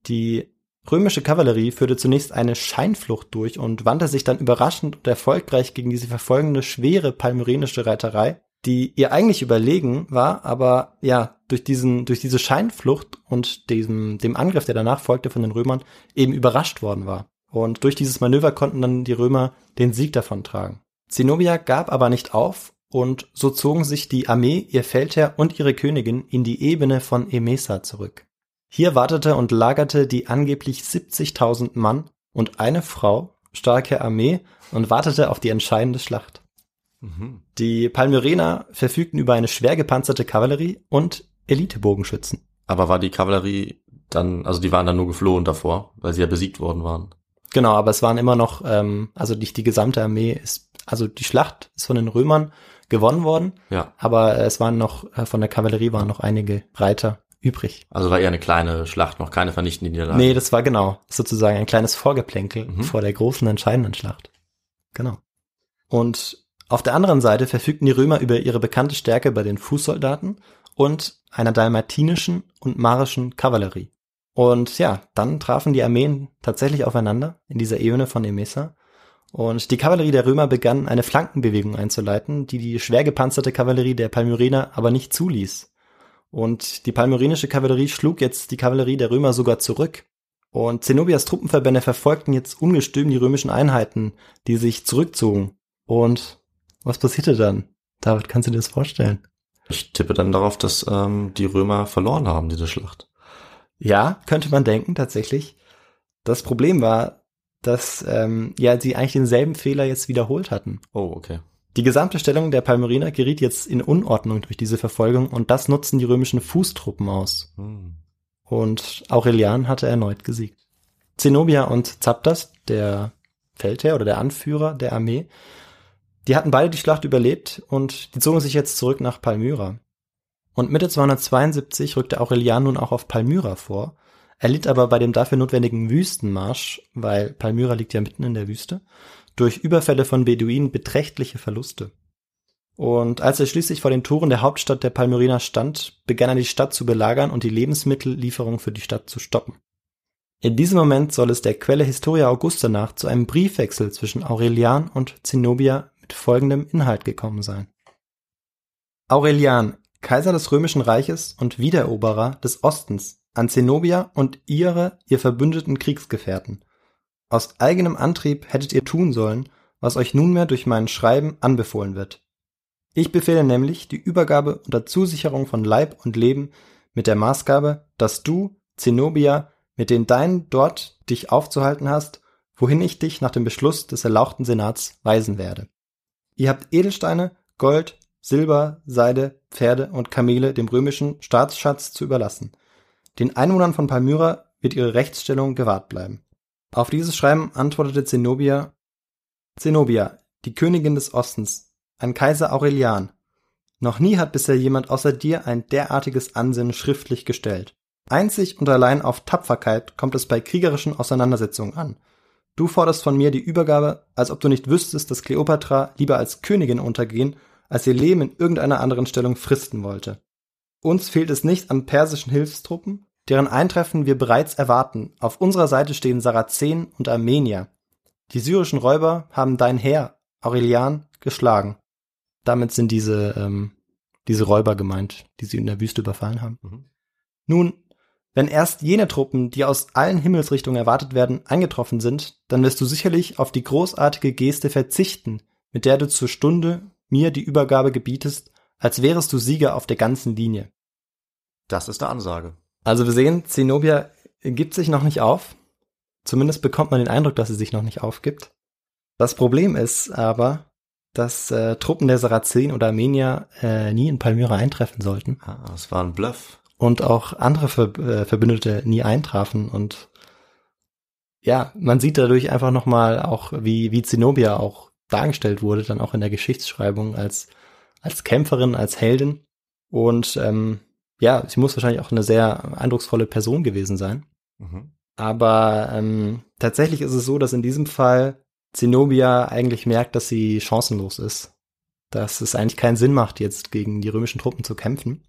Die römische Kavallerie führte zunächst eine Scheinflucht durch und wandte sich dann überraschend und erfolgreich gegen diese verfolgende schwere palmyrenische Reiterei, die ihr eigentlich überlegen war, aber ja, durch diesen, durch diese Scheinflucht und diesem, dem Angriff, der danach folgte von den Römern, eben überrascht worden war. Und durch dieses Manöver konnten dann die Römer den Sieg davontragen. Zenobia gab aber nicht auf und so zogen sich die Armee, ihr Feldherr und ihre Königin in die Ebene von Emesa zurück. Hier wartete und lagerte die angeblich 70.000 Mann und eine Frau starke Armee und wartete auf die entscheidende Schlacht. Mhm. Die Palmyrener verfügten über eine schwer gepanzerte Kavallerie und Elitebogenschützen. Aber war die Kavallerie dann, also die waren dann nur geflohen davor, weil sie ja besiegt worden waren. Genau, aber es waren immer noch, ähm, also nicht die gesamte Armee ist, also die Schlacht ist von den Römern gewonnen worden, Ja. aber es waren noch, äh, von der Kavallerie waren noch einige Reiter übrig. Also war eher eine kleine Schlacht, noch keine vernichtende Niederlage. Nee, das war genau, sozusagen ein kleines Vorgeplänkel Mhm. vor der großen entscheidenden Schlacht. Genau. Und auf der anderen Seite verfügten die Römer über ihre bekannte Stärke bei den Fußsoldaten und einer dalmatinischen und marischen Kavallerie. Und ja, dann trafen die Armeen tatsächlich aufeinander in dieser Ebene von Emesa. Und die Kavallerie der Römer begann eine Flankenbewegung einzuleiten, die die schwer gepanzerte Kavallerie der Palmyrener aber nicht zuließ. Und die palmyrenische Kavallerie schlug jetzt die Kavallerie der Römer sogar zurück. Und Zenobias Truppenverbände verfolgten jetzt ungestüm die römischen Einheiten, die sich zurückzogen. Und was passierte dann? David, kannst du dir das vorstellen? Ich tippe dann darauf, dass ähm, die Römer verloren haben, diese Schlacht. Ja, könnte man denken, tatsächlich. Das Problem war, dass ähm, ja sie eigentlich denselben Fehler jetzt wiederholt hatten. Oh, okay. Die gesamte Stellung der Palmyriner geriet jetzt in Unordnung durch diese Verfolgung und das nutzten die römischen Fußtruppen aus. Hm. Und Aurelian hatte erneut gesiegt. Zenobia und Zapdas, der Feldherr oder der Anführer der Armee, die hatten beide die Schlacht überlebt und die zogen sich jetzt zurück nach Palmyra. Und Mitte 272 rückte Aurelian nun auch auf Palmyra vor, erlitt aber bei dem dafür notwendigen Wüstenmarsch, weil Palmyra liegt ja mitten in der Wüste, durch Überfälle von Beduinen beträchtliche Verluste. Und als er schließlich vor den Toren der Hauptstadt der Palmyriner stand, begann er die Stadt zu belagern und die Lebensmittellieferung für die Stadt zu stoppen. In diesem Moment soll es der Quelle Historia Augusta nach zu einem Briefwechsel zwischen Aurelian und Zenobia mit folgendem Inhalt gekommen sein. Aurelian, Kaiser des Römischen Reiches und Wiedereroberer des Ostens, an Zenobia und ihre, ihr verbündeten Kriegsgefährten. Aus eigenem Antrieb hättet ihr tun sollen, was euch nunmehr durch mein Schreiben anbefohlen wird. Ich befehle nämlich die Übergabe unter Zusicherung von Leib und Leben mit der Maßgabe, dass du, Zenobia, mit den deinen dort dich aufzuhalten hast, wohin ich dich nach dem Beschluss des erlauchten Senats weisen werde. Ihr habt Edelsteine, Gold, Silber, Seide, Pferde und Kamele dem römischen Staatsschatz zu überlassen. Den Einwohnern von Palmyra wird ihre Rechtsstellung gewahrt bleiben. Auf dieses Schreiben antwortete Zenobia, Zenobia, die Königin des Ostens, ein Kaiser Aurelian. Noch nie hat bisher jemand außer dir ein derartiges Ansinnen schriftlich gestellt. Einzig und allein auf Tapferkeit kommt es bei kriegerischen Auseinandersetzungen an. Du forderst von mir die Übergabe, als ob du nicht wüsstest, dass Kleopatra lieber als Königin untergehen, als ihr Leben in irgendeiner anderen Stellung fristen wollte. Uns fehlt es nicht an persischen Hilfstruppen, deren Eintreffen wir bereits erwarten. Auf unserer Seite stehen Sarazenen und Armenier. Die syrischen Räuber haben dein Heer, Aurelian, geschlagen. Damit sind diese, ähm, diese Räuber gemeint, die sie in der Wüste überfallen haben. Mhm. Nun, wenn erst jene Truppen, die aus allen Himmelsrichtungen erwartet werden, eingetroffen sind, dann wirst du sicherlich auf die großartige Geste verzichten, mit der du zur Stunde mir die Übergabe gebietest, als wärest du Sieger auf der ganzen Linie. Das ist eine Ansage. Also wir sehen, Zenobia gibt sich noch nicht auf. Zumindest bekommt man den Eindruck, dass sie sich noch nicht aufgibt. Das Problem ist aber, dass äh, Truppen der Sarazenen oder Armenier äh, nie in Palmyra eintreffen sollten. Ah, das war ein Bluff und auch andere Ver äh, Verbündete nie eintrafen und ja, man sieht dadurch einfach nochmal auch, wie, wie Zenobia auch dargestellt wurde, dann auch in der Geschichtsschreibung als, als Kämpferin, als Heldin. Und ähm, ja, sie muss wahrscheinlich auch eine sehr eindrucksvolle Person gewesen sein. Mhm. Aber ähm, tatsächlich ist es so, dass in diesem Fall Zenobia eigentlich merkt, dass sie chancenlos ist. Dass es eigentlich keinen Sinn macht, jetzt gegen die römischen Truppen zu kämpfen.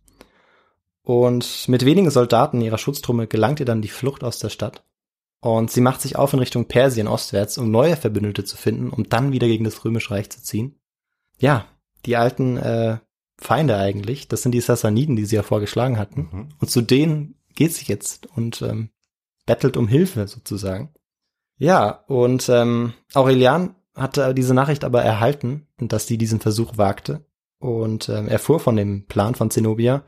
Und mit wenigen Soldaten ihrer Schutztruppe gelangt ihr dann die Flucht aus der Stadt. Und sie macht sich auf in Richtung Persien ostwärts, um neue Verbündete zu finden, um dann wieder gegen das Römische Reich zu ziehen. Ja, die alten äh, Feinde eigentlich, das sind die Sassaniden, die sie ja vorgeschlagen hatten. Mhm. Und zu denen geht sie jetzt und ähm, bettelt um Hilfe sozusagen. Ja, und ähm, Aurelian hatte diese Nachricht aber erhalten, dass sie diesen Versuch wagte und ähm, erfuhr von dem Plan von Zenobia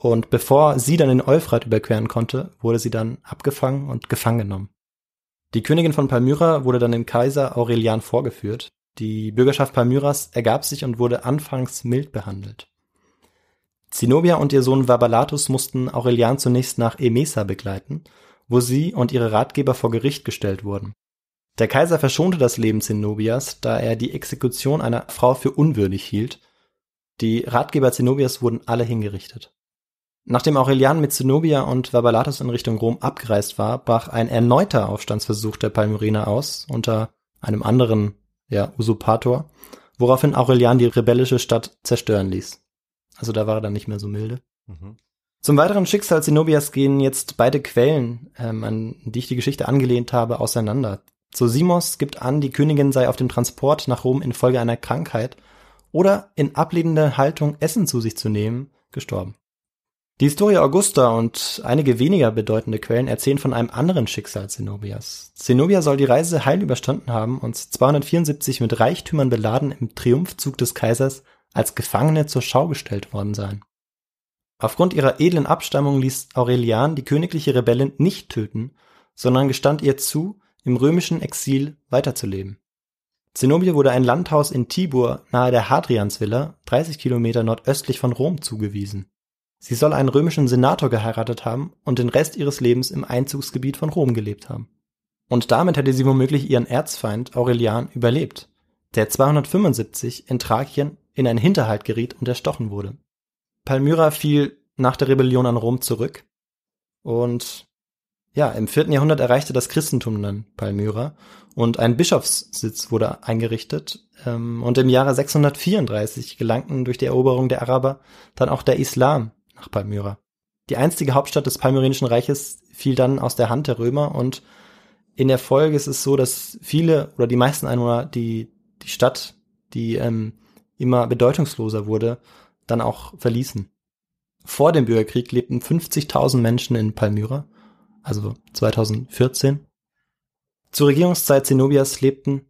und bevor sie dann den Euphrat überqueren konnte, wurde sie dann abgefangen und gefangen genommen. Die Königin von Palmyra wurde dann dem Kaiser Aurelian vorgeführt. Die Bürgerschaft Palmyras ergab sich und wurde anfangs mild behandelt. Zenobia und ihr Sohn Vabalatus mussten Aurelian zunächst nach Emesa begleiten, wo sie und ihre Ratgeber vor Gericht gestellt wurden. Der Kaiser verschonte das Leben Zenobias, da er die Exekution einer Frau für unwürdig hielt. Die Ratgeber Zenobias wurden alle hingerichtet. Nachdem Aurelian mit Zenobia und Vabalatus in Richtung Rom abgereist war, brach ein erneuter Aufstandsversuch der Palmyriner aus, unter einem anderen ja, Usurpator, woraufhin Aurelian die rebellische Stadt zerstören ließ. Also da war er dann nicht mehr so milde. Mhm. Zum weiteren Schicksal Zenobias gehen jetzt beide Quellen, ähm, an die ich die Geschichte angelehnt habe, auseinander. Sosimos gibt an, die Königin sei auf dem Transport nach Rom infolge einer Krankheit oder in ablehnender Haltung Essen zu sich zu nehmen, gestorben. Die Historie Augusta und einige weniger bedeutende Quellen erzählen von einem anderen Schicksal Zenobias. Zenobia soll die Reise heil überstanden haben und 274 mit Reichtümern beladen im Triumphzug des Kaisers als Gefangene zur Schau gestellt worden sein. Aufgrund ihrer edlen Abstammung ließ Aurelian die königliche Rebellin nicht töten, sondern gestand ihr zu, im römischen Exil weiterzuleben. Zenobia wurde ein Landhaus in Tibur nahe der Hadriansvilla, 30 Kilometer nordöstlich von Rom, zugewiesen. Sie soll einen römischen Senator geheiratet haben und den Rest ihres Lebens im Einzugsgebiet von Rom gelebt haben. Und damit hätte sie womöglich ihren Erzfeind Aurelian überlebt, der 275 in Thrakien in einen Hinterhalt geriet und erstochen wurde. Palmyra fiel nach der Rebellion an Rom zurück und ja, im vierten Jahrhundert erreichte das Christentum dann Palmyra und ein Bischofssitz wurde eingerichtet. Ähm, und im Jahre 634 gelangten durch die Eroberung der Araber dann auch der Islam nach Palmyra. Die einstige Hauptstadt des Palmyrenischen Reiches fiel dann aus der Hand der Römer und in der Folge ist es so, dass viele oder die meisten Einwohner die, die Stadt, die ähm, immer bedeutungsloser wurde, dann auch verließen. Vor dem Bürgerkrieg lebten 50.000 Menschen in Palmyra, also 2014. Zur Regierungszeit Zenobias lebten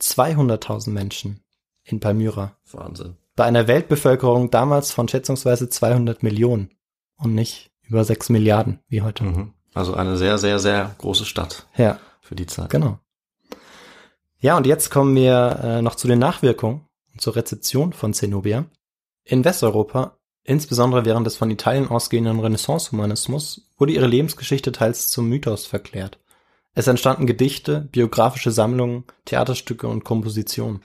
200.000 Menschen in Palmyra. Wahnsinn. Bei einer Weltbevölkerung damals von schätzungsweise 200 Millionen und nicht über 6 Milliarden wie heute. Mhm. Also eine sehr, sehr, sehr große Stadt Ja, für die Zeit. genau. Ja, und jetzt kommen wir äh, noch zu den Nachwirkungen und zur Rezeption von Zenobia. In Westeuropa, insbesondere während des von Italien ausgehenden Renaissance-Humanismus, wurde ihre Lebensgeschichte teils zum Mythos verklärt. Es entstanden Gedichte, biografische Sammlungen, Theaterstücke und Kompositionen.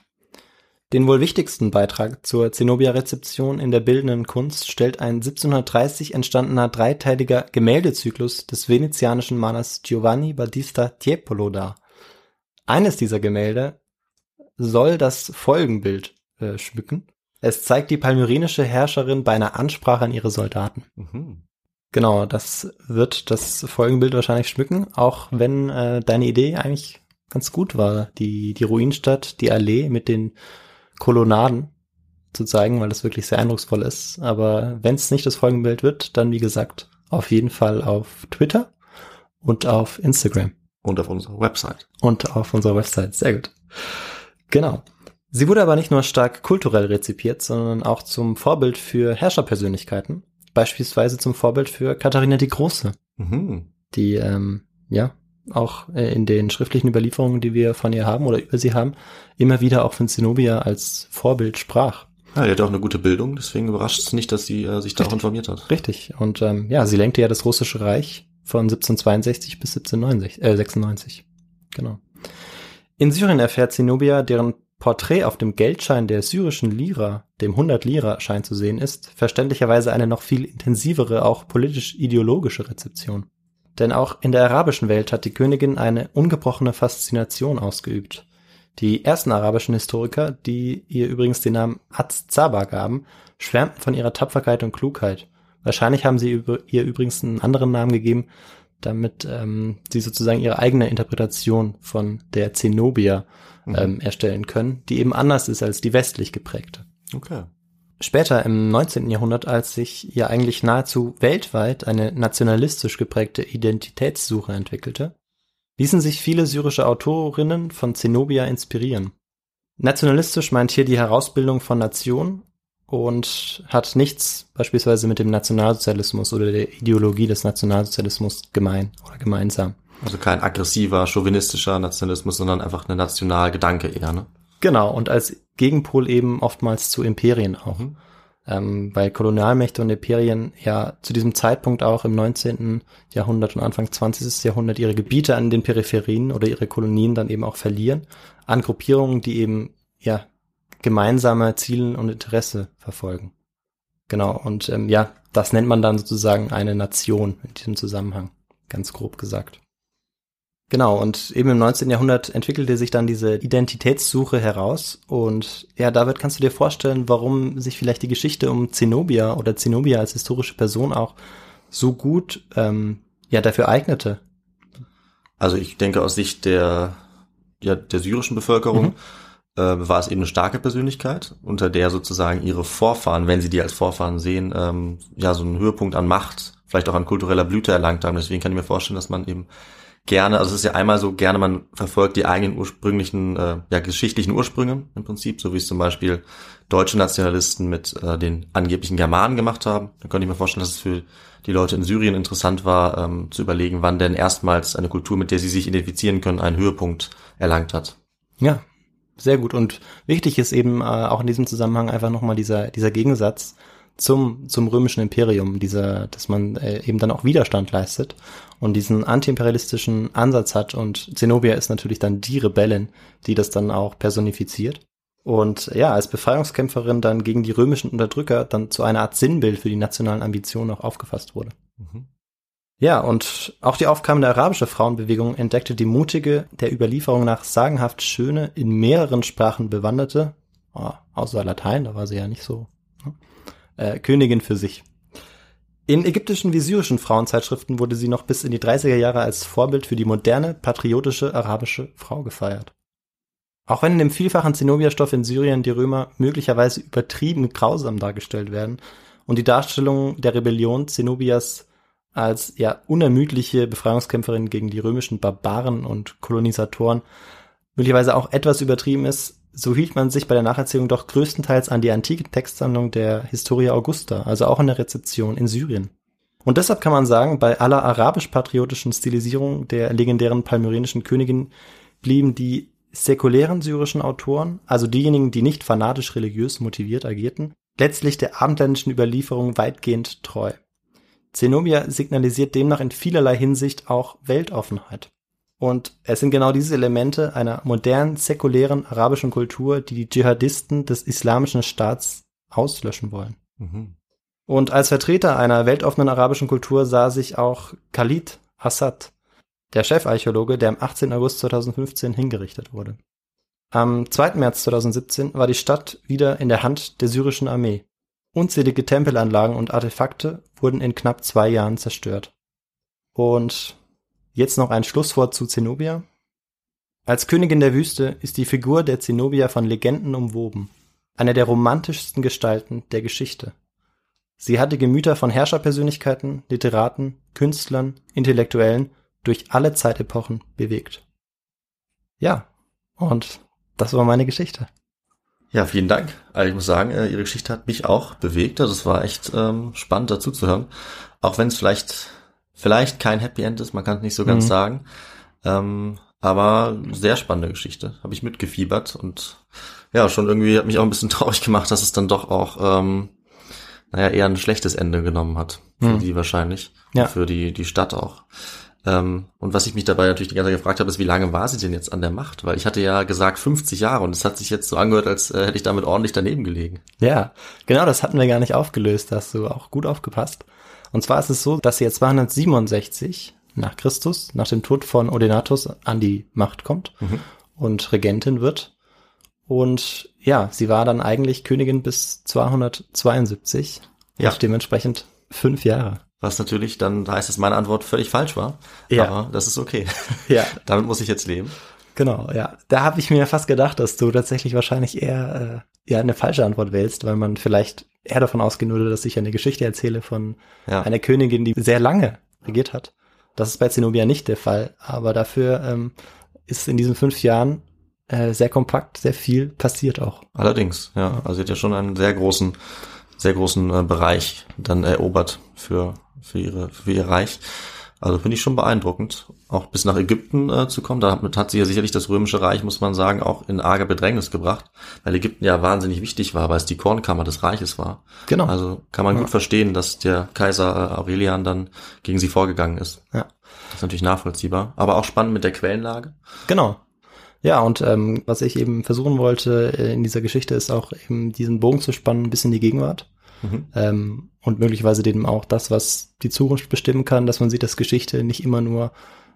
Den wohl wichtigsten Beitrag zur Zenobia-Rezeption in der bildenden Kunst stellt ein 1730 entstandener dreiteiliger Gemäldezyklus des venezianischen Malers Giovanni Battista Tiepolo dar. Eines dieser Gemälde soll das Folgenbild äh, schmücken. Es zeigt die palmyrenische Herrscherin bei einer Ansprache an ihre Soldaten. Mhm. Genau, das wird das Folgenbild wahrscheinlich schmücken, auch wenn äh, deine Idee eigentlich ganz gut war, die, die Ruinenstadt, die Allee mit den Kolonnaden zu zeigen, weil das wirklich sehr eindrucksvoll ist. Aber wenn es nicht das Folgenbild wird, dann wie gesagt auf jeden Fall auf Twitter und auf Instagram Und auf unserer Website. und auf unserer Website. Sehr gut. Genau. Sie wurde aber nicht nur stark kulturell rezipiert, sondern auch zum Vorbild für Herrscherpersönlichkeiten. Beispielsweise zum Vorbild für Katharina die Große, Mhm. die ähm, ja auch äh, in den schriftlichen Überlieferungen, die wir von ihr haben oder über sie haben, immer wieder auch von Zenobia als Vorbild sprach. Ja, die hat auch eine gute Bildung, deswegen überrascht es nicht, dass sie äh, sich da auch informiert hat. Richtig. Und ähm, ja, sie lenkte ja das russische Reich von 1762 bis 1796, äh, 96. Genau. In Syrien erfährt Zenobia, deren Porträt auf dem Geldschein der syrischen Lira, dem 100 Lira Schein zu sehen ist, verständlicherweise eine noch viel intensivere, auch politisch-ideologische Rezeption. Denn auch in der arabischen Welt hat die Königin eine ungebrochene Faszination ausgeübt. Die ersten arabischen Historiker, die ihr übrigens den Namen Az-Zaba gaben, schwärmten von ihrer Tapferkeit und Klugheit. Wahrscheinlich haben sie ihr übrigens einen anderen Namen gegeben, damit ähm, sie sozusagen ihre eigene Interpretation von der Zenobia ähm, erstellen können, die eben anders ist als die westlich geprägte. Okay. Später im 19. Jahrhundert, als sich ja eigentlich nahezu weltweit eine nationalistisch geprägte Identitätssuche entwickelte, ließen sich viele syrische Autorinnen von Zenobia inspirieren. Nationalistisch meint hier die Herausbildung von Nationen und hat nichts beispielsweise mit dem Nationalsozialismus oder der Ideologie des Nationalsozialismus gemein oder gemeinsam. Also kein aggressiver, chauvinistischer Nationalismus, sondern einfach ein Nationalgedanke eher, ne? Genau, und als Gegenpol eben oftmals zu Imperien auch. Mhm. Ähm, weil Kolonialmächte und Imperien ja zu diesem Zeitpunkt auch im 19. Jahrhundert und Anfang 20. Jahrhundert ihre Gebiete an den Peripherien oder ihre Kolonien dann eben auch verlieren an Gruppierungen, die eben ja gemeinsame Ziele und Interesse verfolgen. Genau, und ähm, ja, das nennt man dann sozusagen eine Nation in diesem Zusammenhang, ganz grob gesagt. Genau, und eben im 19. Jahrhundert entwickelte sich dann diese Identitätssuche heraus. Und ja, David, kannst du dir vorstellen, warum sich vielleicht die Geschichte um Zenobia oder Zenobia als historische Person auch so gut ähm, ja dafür eignete? Also ich denke aus Sicht der, ja, der syrischen Bevölkerung Mhm. äh, war es eben eine starke Persönlichkeit, unter der sozusagen ihre Vorfahren, wenn sie die als Vorfahren sehen, ähm, ja so einen Höhepunkt an Macht, vielleicht auch an kultureller Blüte erlangt haben. Deswegen kann ich mir vorstellen, dass man eben gerne, also es ist ja einmal so gerne, man verfolgt die eigenen ursprünglichen, äh, ja geschichtlichen Ursprünge im Prinzip, so wie es zum Beispiel deutsche Nationalisten mit äh, den angeblichen Germanen gemacht haben. Dann könnte ich mir vorstellen, dass es für die Leute in Syrien interessant war, ähm, zu überlegen, wann denn erstmals eine Kultur, mit der sie sich identifizieren können, einen Höhepunkt erlangt hat. Ja, sehr gut. Und wichtig ist eben äh, auch in diesem Zusammenhang einfach nochmal dieser, dieser Gegensatz zum, zum römischen Imperium, dieser, dass man äh, eben dann auch Widerstand leistet und diesen antiimperialistischen Ansatz hat. Und Zenobia ist natürlich dann die Rebellin, die das dann auch personifiziert. Und ja, als Befreiungskämpferin dann gegen die römischen Unterdrücker dann zu einer Art Sinnbild für die nationalen Ambitionen auch aufgefasst wurde. Mhm. Ja, und auch die aufkommende arabische Frauenbewegung entdeckte die mutige, der Überlieferung nach sagenhaft schöne, in mehreren Sprachen bewanderte, oh, außer Latein, da war sie ja nicht so, äh, Königin für sich. In ägyptischen wie syrischen Frauenzeitschriften wurde sie noch bis in die 30er Jahre als Vorbild für die moderne, patriotische arabische Frau gefeiert. Auch wenn in dem vielfachen Zenobia-Stoff in Syrien die Römer möglicherweise übertrieben grausam dargestellt werden und die Darstellung der Rebellion Zenobias als ja unermüdliche Befreiungskämpferin gegen die römischen Barbaren und Kolonisatoren möglicherweise auch etwas übertrieben ist, so hielt man sich bei der Nacherzählung doch größtenteils an die antike Textsammlung der Historia Augusta, also auch in der Rezeption in Syrien. Und deshalb kann man sagen, bei aller arabisch-patriotischen Stilisierung der legendären palmyrenischen Königin blieben die säkulären syrischen Autoren, also diejenigen, die nicht fanatisch religiös motiviert agierten, letztlich der abendländischen Überlieferung weitgehend treu. Zenobia signalisiert demnach in vielerlei Hinsicht auch Weltoffenheit. Und es sind genau diese Elemente einer modernen, säkulären arabischen Kultur, die die Dschihadisten des islamischen Staats auslöschen wollen. Mhm. Und als Vertreter einer weltoffenen arabischen Kultur sah sich auch Khalid Assad, der Chefarchäologe, der am 18. August 2015 hingerichtet wurde. Am 2. März 2017 war die Stadt wieder in der Hand der syrischen Armee. Unzählige Tempelanlagen und Artefakte wurden in knapp zwei Jahren zerstört. Und jetzt noch ein Schlusswort zu Zenobia. Als Königin der Wüste ist die Figur der Zenobia von Legenden umwoben, eine der romantischsten Gestalten der Geschichte. Sie hat die Gemüter von Herrscherpersönlichkeiten, Literaten, Künstlern, Intellektuellen durch alle Zeitepochen bewegt. Ja, und das war meine Geschichte. Ja, vielen Dank. Also ich muss sagen, äh, Ihre Geschichte hat mich auch bewegt. Also es war echt ähm, spannend dazu zu hören. Auch wenn es vielleicht, vielleicht kein Happy End ist, man kann es nicht so ganz Mhm. sagen. Ähm, aber sehr spannende Geschichte. Habe ich mitgefiebert und ja, schon irgendwie hat mich auch ein bisschen <laughs> traurig gemacht, dass es dann doch auch, ähm, naja, eher ein schlechtes Ende genommen hat. Für Mhm. die wahrscheinlich. Ja. Für die, die Stadt auch. Ähm, und was ich mich dabei natürlich die ganze Zeit gefragt habe, ist, wie lange war sie denn jetzt an der Macht? Weil ich hatte ja gesagt 50 Jahre und es hat sich jetzt so angehört, als äh, hätte ich damit ordentlich daneben gelegen. Ja, genau, das hatten wir gar nicht aufgelöst, da hast du auch gut aufgepasst. Und zwar ist es so, dass sie jetzt 267 nach Christus, nach dem Tod von Odenatus, an die Macht kommt Mhm. und Regentin wird. Und ja, sie war dann eigentlich Königin bis 272 Ja. und dementsprechend fünf Jahre. Was natürlich dann heißt, dass meine Antwort völlig falsch war. Ja. Aber das ist okay. <laughs> Ja, <laughs> damit muss ich jetzt leben. genau, ja. Da habe ich mir fast gedacht, dass du tatsächlich wahrscheinlich eher äh, ja eine falsche Antwort wählst, weil man vielleicht eher davon ausgehen würde, dass ich eine Geschichte erzähle von Ja. einer Königin, die sehr lange regiert hat. Das ist bei Zenobia nicht der Fall, aber dafür ähm, ist in diesen fünf Jahren äh, sehr kompakt, sehr viel passiert auch. Allerdings, ja. Also sie hat ja schon einen sehr großen, sehr großen äh, Bereich dann erobert für, für ihre, für ihr Reich. Also finde ich schon beeindruckend, auch bis nach Ägypten äh, zu kommen. Damit hat sie ja sicherlich das römische Reich, muss man sagen, auch in arge Bedrängnis gebracht, weil Ägypten ja wahnsinnig wichtig war, weil es die Kornkammer des Reiches war. Genau. Also kann man Ja. gut verstehen, dass der Kaiser äh, Aurelian dann gegen sie vorgegangen ist. Ja. Das ist natürlich nachvollziehbar, aber auch spannend mit der Quellenlage. Genau. Ja, und ähm, was ich eben versuchen wollte äh, in dieser Geschichte ist auch eben diesen Bogen zu spannen bis in die Gegenwart. Mhm. ähm, und möglicherweise eben auch das, was die Zukunft bestimmen kann, dass man sieht, dass Geschichte nicht immer nur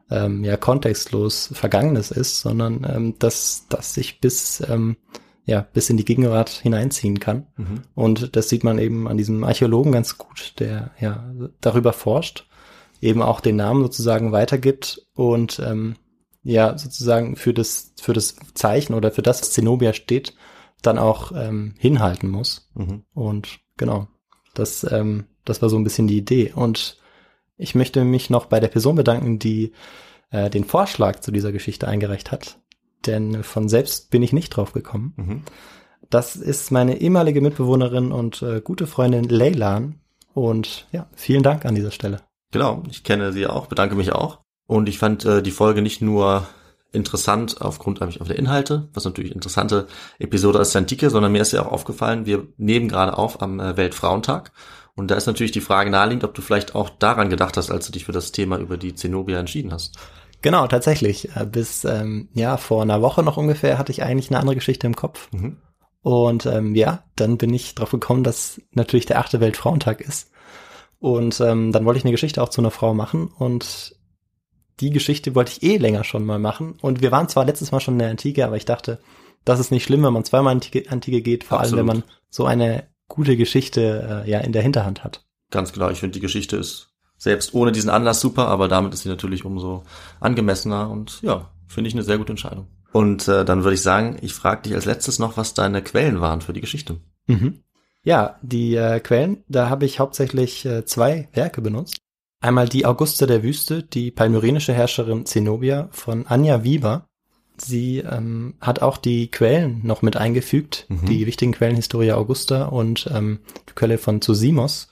ähm, ja kontextlos Vergangenes ist, sondern ähm, dass das sich bis ähm, ja bis in die Gegenwart hineinziehen kann. Mhm. Und das sieht man eben an diesem Archäologen ganz gut, der ja darüber forscht, eben auch den Namen sozusagen weitergibt und ähm, ja sozusagen für das für das Zeichen oder für das, was Zenobia steht, dann auch ähm, hinhalten muss. Mhm. Und genau, das, ähm, das war so ein bisschen die Idee. Und ich möchte mich noch bei der Person bedanken, die äh, den Vorschlag zu dieser Geschichte eingereicht hat. Denn von selbst bin ich nicht drauf gekommen. Mhm. Das ist meine ehemalige Mitbewohnerin und äh, gute Freundin Leylan. Und ja, vielen Dank an dieser Stelle. Genau, ich kenne sie auch, bedanke mich auch. Und ich fand äh, die Folge nicht nur interessant aufgrund eigentlich auf der Inhalte, was natürlich interessante Episode als Antike, sondern mir ist ja auch aufgefallen, wir nehmen gerade auf am äh, Weltfrauentag. Und da ist natürlich die Frage naheliegend, ob du vielleicht auch daran gedacht hast, als du dich für das Thema über die Zenobia entschieden hast. Genau, tatsächlich. Äh, Bis ähm, ja vor einer Woche noch ungefähr hatte ich eigentlich eine andere Geschichte im Kopf. Mhm. Und ähm, ja, dann bin ich drauf gekommen, dass natürlich der achte Weltfrauentag ist. Und ähm, dann wollte ich eine Geschichte auch zu einer Frau machen und die Geschichte wollte ich eh länger schon mal machen. Und wir waren zwar letztes Mal schon in der Antike, aber ich dachte, das ist nicht schlimm, wenn man zweimal in die Antike geht, vor Absolut. allem wenn man so eine gute Geschichte äh, ja in der Hinterhand hat. Ganz klar, ich finde die Geschichte ist selbst ohne diesen Anlass super, aber damit ist sie natürlich umso angemessener und ja, finde ich eine sehr gute Entscheidung. Und äh, dann würde ich sagen, ich frage dich als letztes noch, was deine Quellen waren für die Geschichte. Mhm. Ja, die äh, Quellen, da habe ich hauptsächlich äh, zwei Werke benutzt. Einmal die Augusta der Wüste, die palmyrenische Herrscherin Zenobia von Anja Wieber. Sie ähm, hat auch die Quellen noch mit eingefügt, Mhm. die wichtigen Quellen Historia Augusta und ähm, die Quelle von Zosimos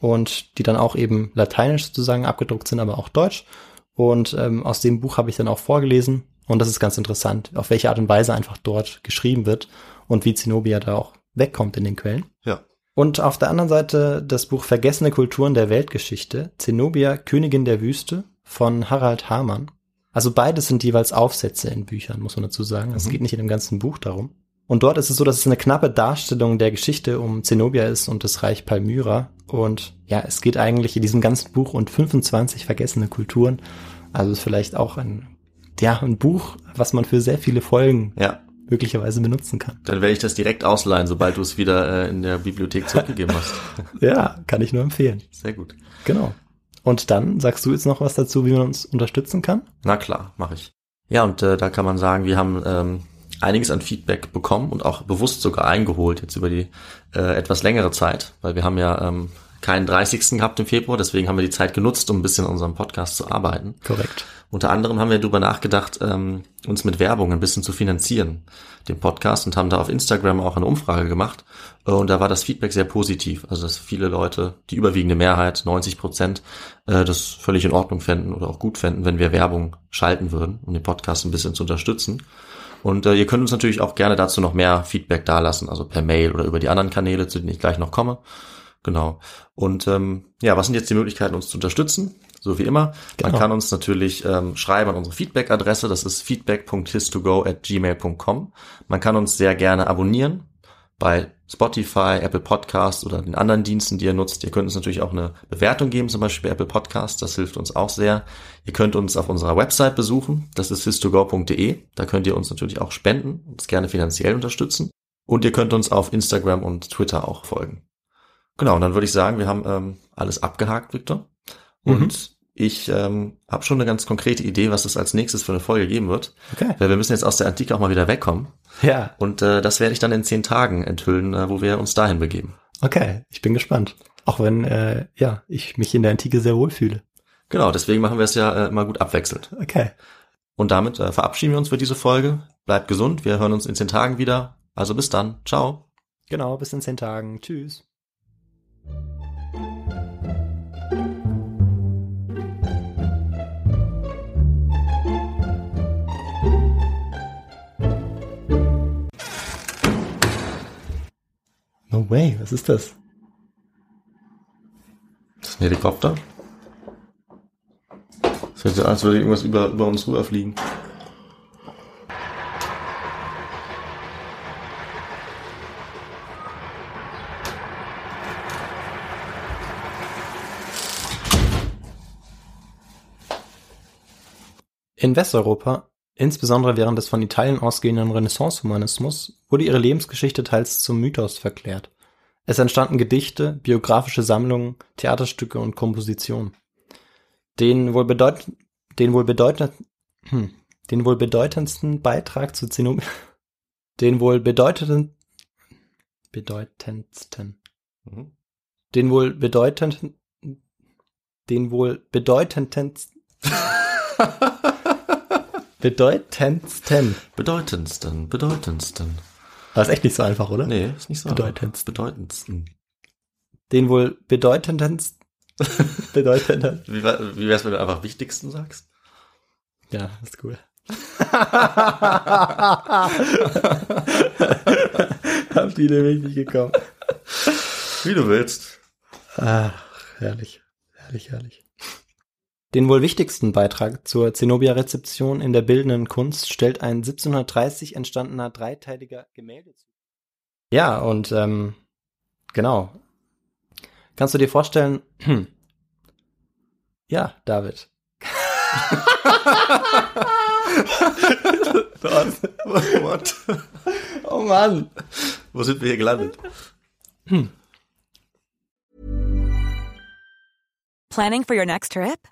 und die dann auch eben lateinisch sozusagen abgedruckt sind, aber auch deutsch. Und ähm, aus dem Buch habe ich dann auch vorgelesen und das ist ganz interessant, auf welche Art und Weise einfach dort geschrieben wird und wie Zenobia da auch wegkommt in den Quellen. Ja. Und auf der anderen Seite das Buch Vergessene Kulturen der Weltgeschichte, Zenobia, Königin der Wüste von Harald Hamann. Also beides sind jeweils Aufsätze in Büchern, muss man dazu sagen. Es Mhm. geht nicht in dem ganzen Buch darum. Und dort ist es so, dass es eine knappe Darstellung der Geschichte um Zenobia ist und das Reich Palmyra. Und ja, es geht eigentlich in diesem ganzen Buch um 25 vergessene Kulturen. Also ist vielleicht auch ein, ja, ein Buch, was man für sehr viele Folgen Ja, möglicherweise benutzen kann. dann werde ich das direkt ausleihen, sobald du es wieder äh, in der Bibliothek zurückgegeben hast. <laughs> Ja, kann ich nur empfehlen. Sehr gut. Genau. Und dann sagst du jetzt noch was dazu, wie man uns unterstützen kann? Na klar, mache ich. Ja, und äh, da kann man sagen, wir haben ähm, einiges an Feedback bekommen und auch bewusst sogar eingeholt jetzt über die äh, etwas längere Zeit, weil wir haben ja ähm, keinen 30. gehabt im Februar, deswegen haben wir die Zeit genutzt, um ein bisschen an unserem Podcast zu arbeiten. Korrekt. Unter anderem haben wir darüber nachgedacht, ähm, uns mit Werbung ein bisschen zu finanzieren, den Podcast, und haben da auf Instagram auch eine Umfrage gemacht. Äh, Und da war das Feedback sehr positiv. Also dass viele Leute, die überwiegende Mehrheit, 90 Prozent, äh, das völlig in Ordnung fänden oder auch gut fänden, wenn wir Werbung schalten würden, um den Podcast ein bisschen zu unterstützen. Und äh, ihr könnt uns natürlich auch gerne dazu noch mehr Feedback dalassen, also per Mail oder über die anderen Kanäle, zu denen ich gleich noch komme. Genau. Und ähm, ja, was sind jetzt die Möglichkeiten, uns zu unterstützen? So wie immer. Man Genau. kann uns natürlich ähm, schreiben an unsere Feedback-Adresse. Das ist feedback.histogo at gmail.com. Man kann uns sehr gerne abonnieren bei Spotify, Apple Podcast oder den anderen Diensten, die ihr nutzt. Ihr könnt uns natürlich auch eine Bewertung geben, zum Beispiel bei Apple Podcast. Das hilft uns auch sehr. Ihr könnt uns auf unserer Website besuchen. Das ist histogo.de. Da könnt ihr uns natürlich auch spenden, uns gerne finanziell unterstützen. Und ihr könnt uns auf Instagram und Twitter auch folgen. Genau, und dann würde ich sagen, wir haben ähm, alles abgehakt, Victor. Und ich ähm, habe schon eine ganz konkrete Idee, was es als nächstes für eine Folge geben wird. Okay. Weil wir müssen jetzt aus der Antike auch mal wieder wegkommen. Ja, Und äh, das werde ich dann in zehn Tagen enthüllen, äh, wo wir uns dahin begeben. okay. Ich bin gespannt. Auch wenn, äh, ja, ich mich in der Antike sehr wohl fühle. Genau, deswegen machen wir es ja äh, immer gut abwechselnd. Okay. Und damit äh, verabschieden wir uns für diese Folge. Bleibt gesund, wir hören uns in zehn Tagen wieder. Also bis dann. Ciao. Genau, bis in zehn Tagen. Tschüss. No way, was ist das? Das ist ein Helikopter. Das hört sich an, als würde irgendwas über, über uns rüberfliegen. In Westeuropa, insbesondere während des von Italien ausgehenden Renaissance-Humanismus, wurde ihre Lebensgeschichte teils zum Mythos verklärt. Es entstanden Gedichte, biografische Sammlungen, Theaterstücke und Kompositionen. Den wohl bedeut den wohl bedeutend hm, den wohl bedeutendsten Beitrag zu Zenobia <laughs> den wohl bedeutenden bedeutendsten Mhm. den wohl bedeutenden den wohl bedeutendsten <laughs> bedeutendsten Bedeutendsten, bedeutendsten. Das ist echt nicht so einfach, oder? Nee, ist nicht so. Bedeutendsten. Bedeutendsten. Den wohl bedeutendsten <laughs> bedeutenden Wie, wie wär's, wenn du einfach wichtigsten sagst? Ja, ist cool. <laughs> Hab die nämlich nicht gekommen. Wie du willst. Ach, herrlich, herrlich, herrlich. Den wohl wichtigsten Beitrag zur Zenobia-Rezeption in der bildenden Kunst stellt ein 1730 entstandener dreiteiliger Gemäldezyklus Ja, und ähm, genau. Kannst du dir vorstellen, hm. ja, David. What? Oh Mann. Wo sind wir hier gelandet? Planning for your next trip?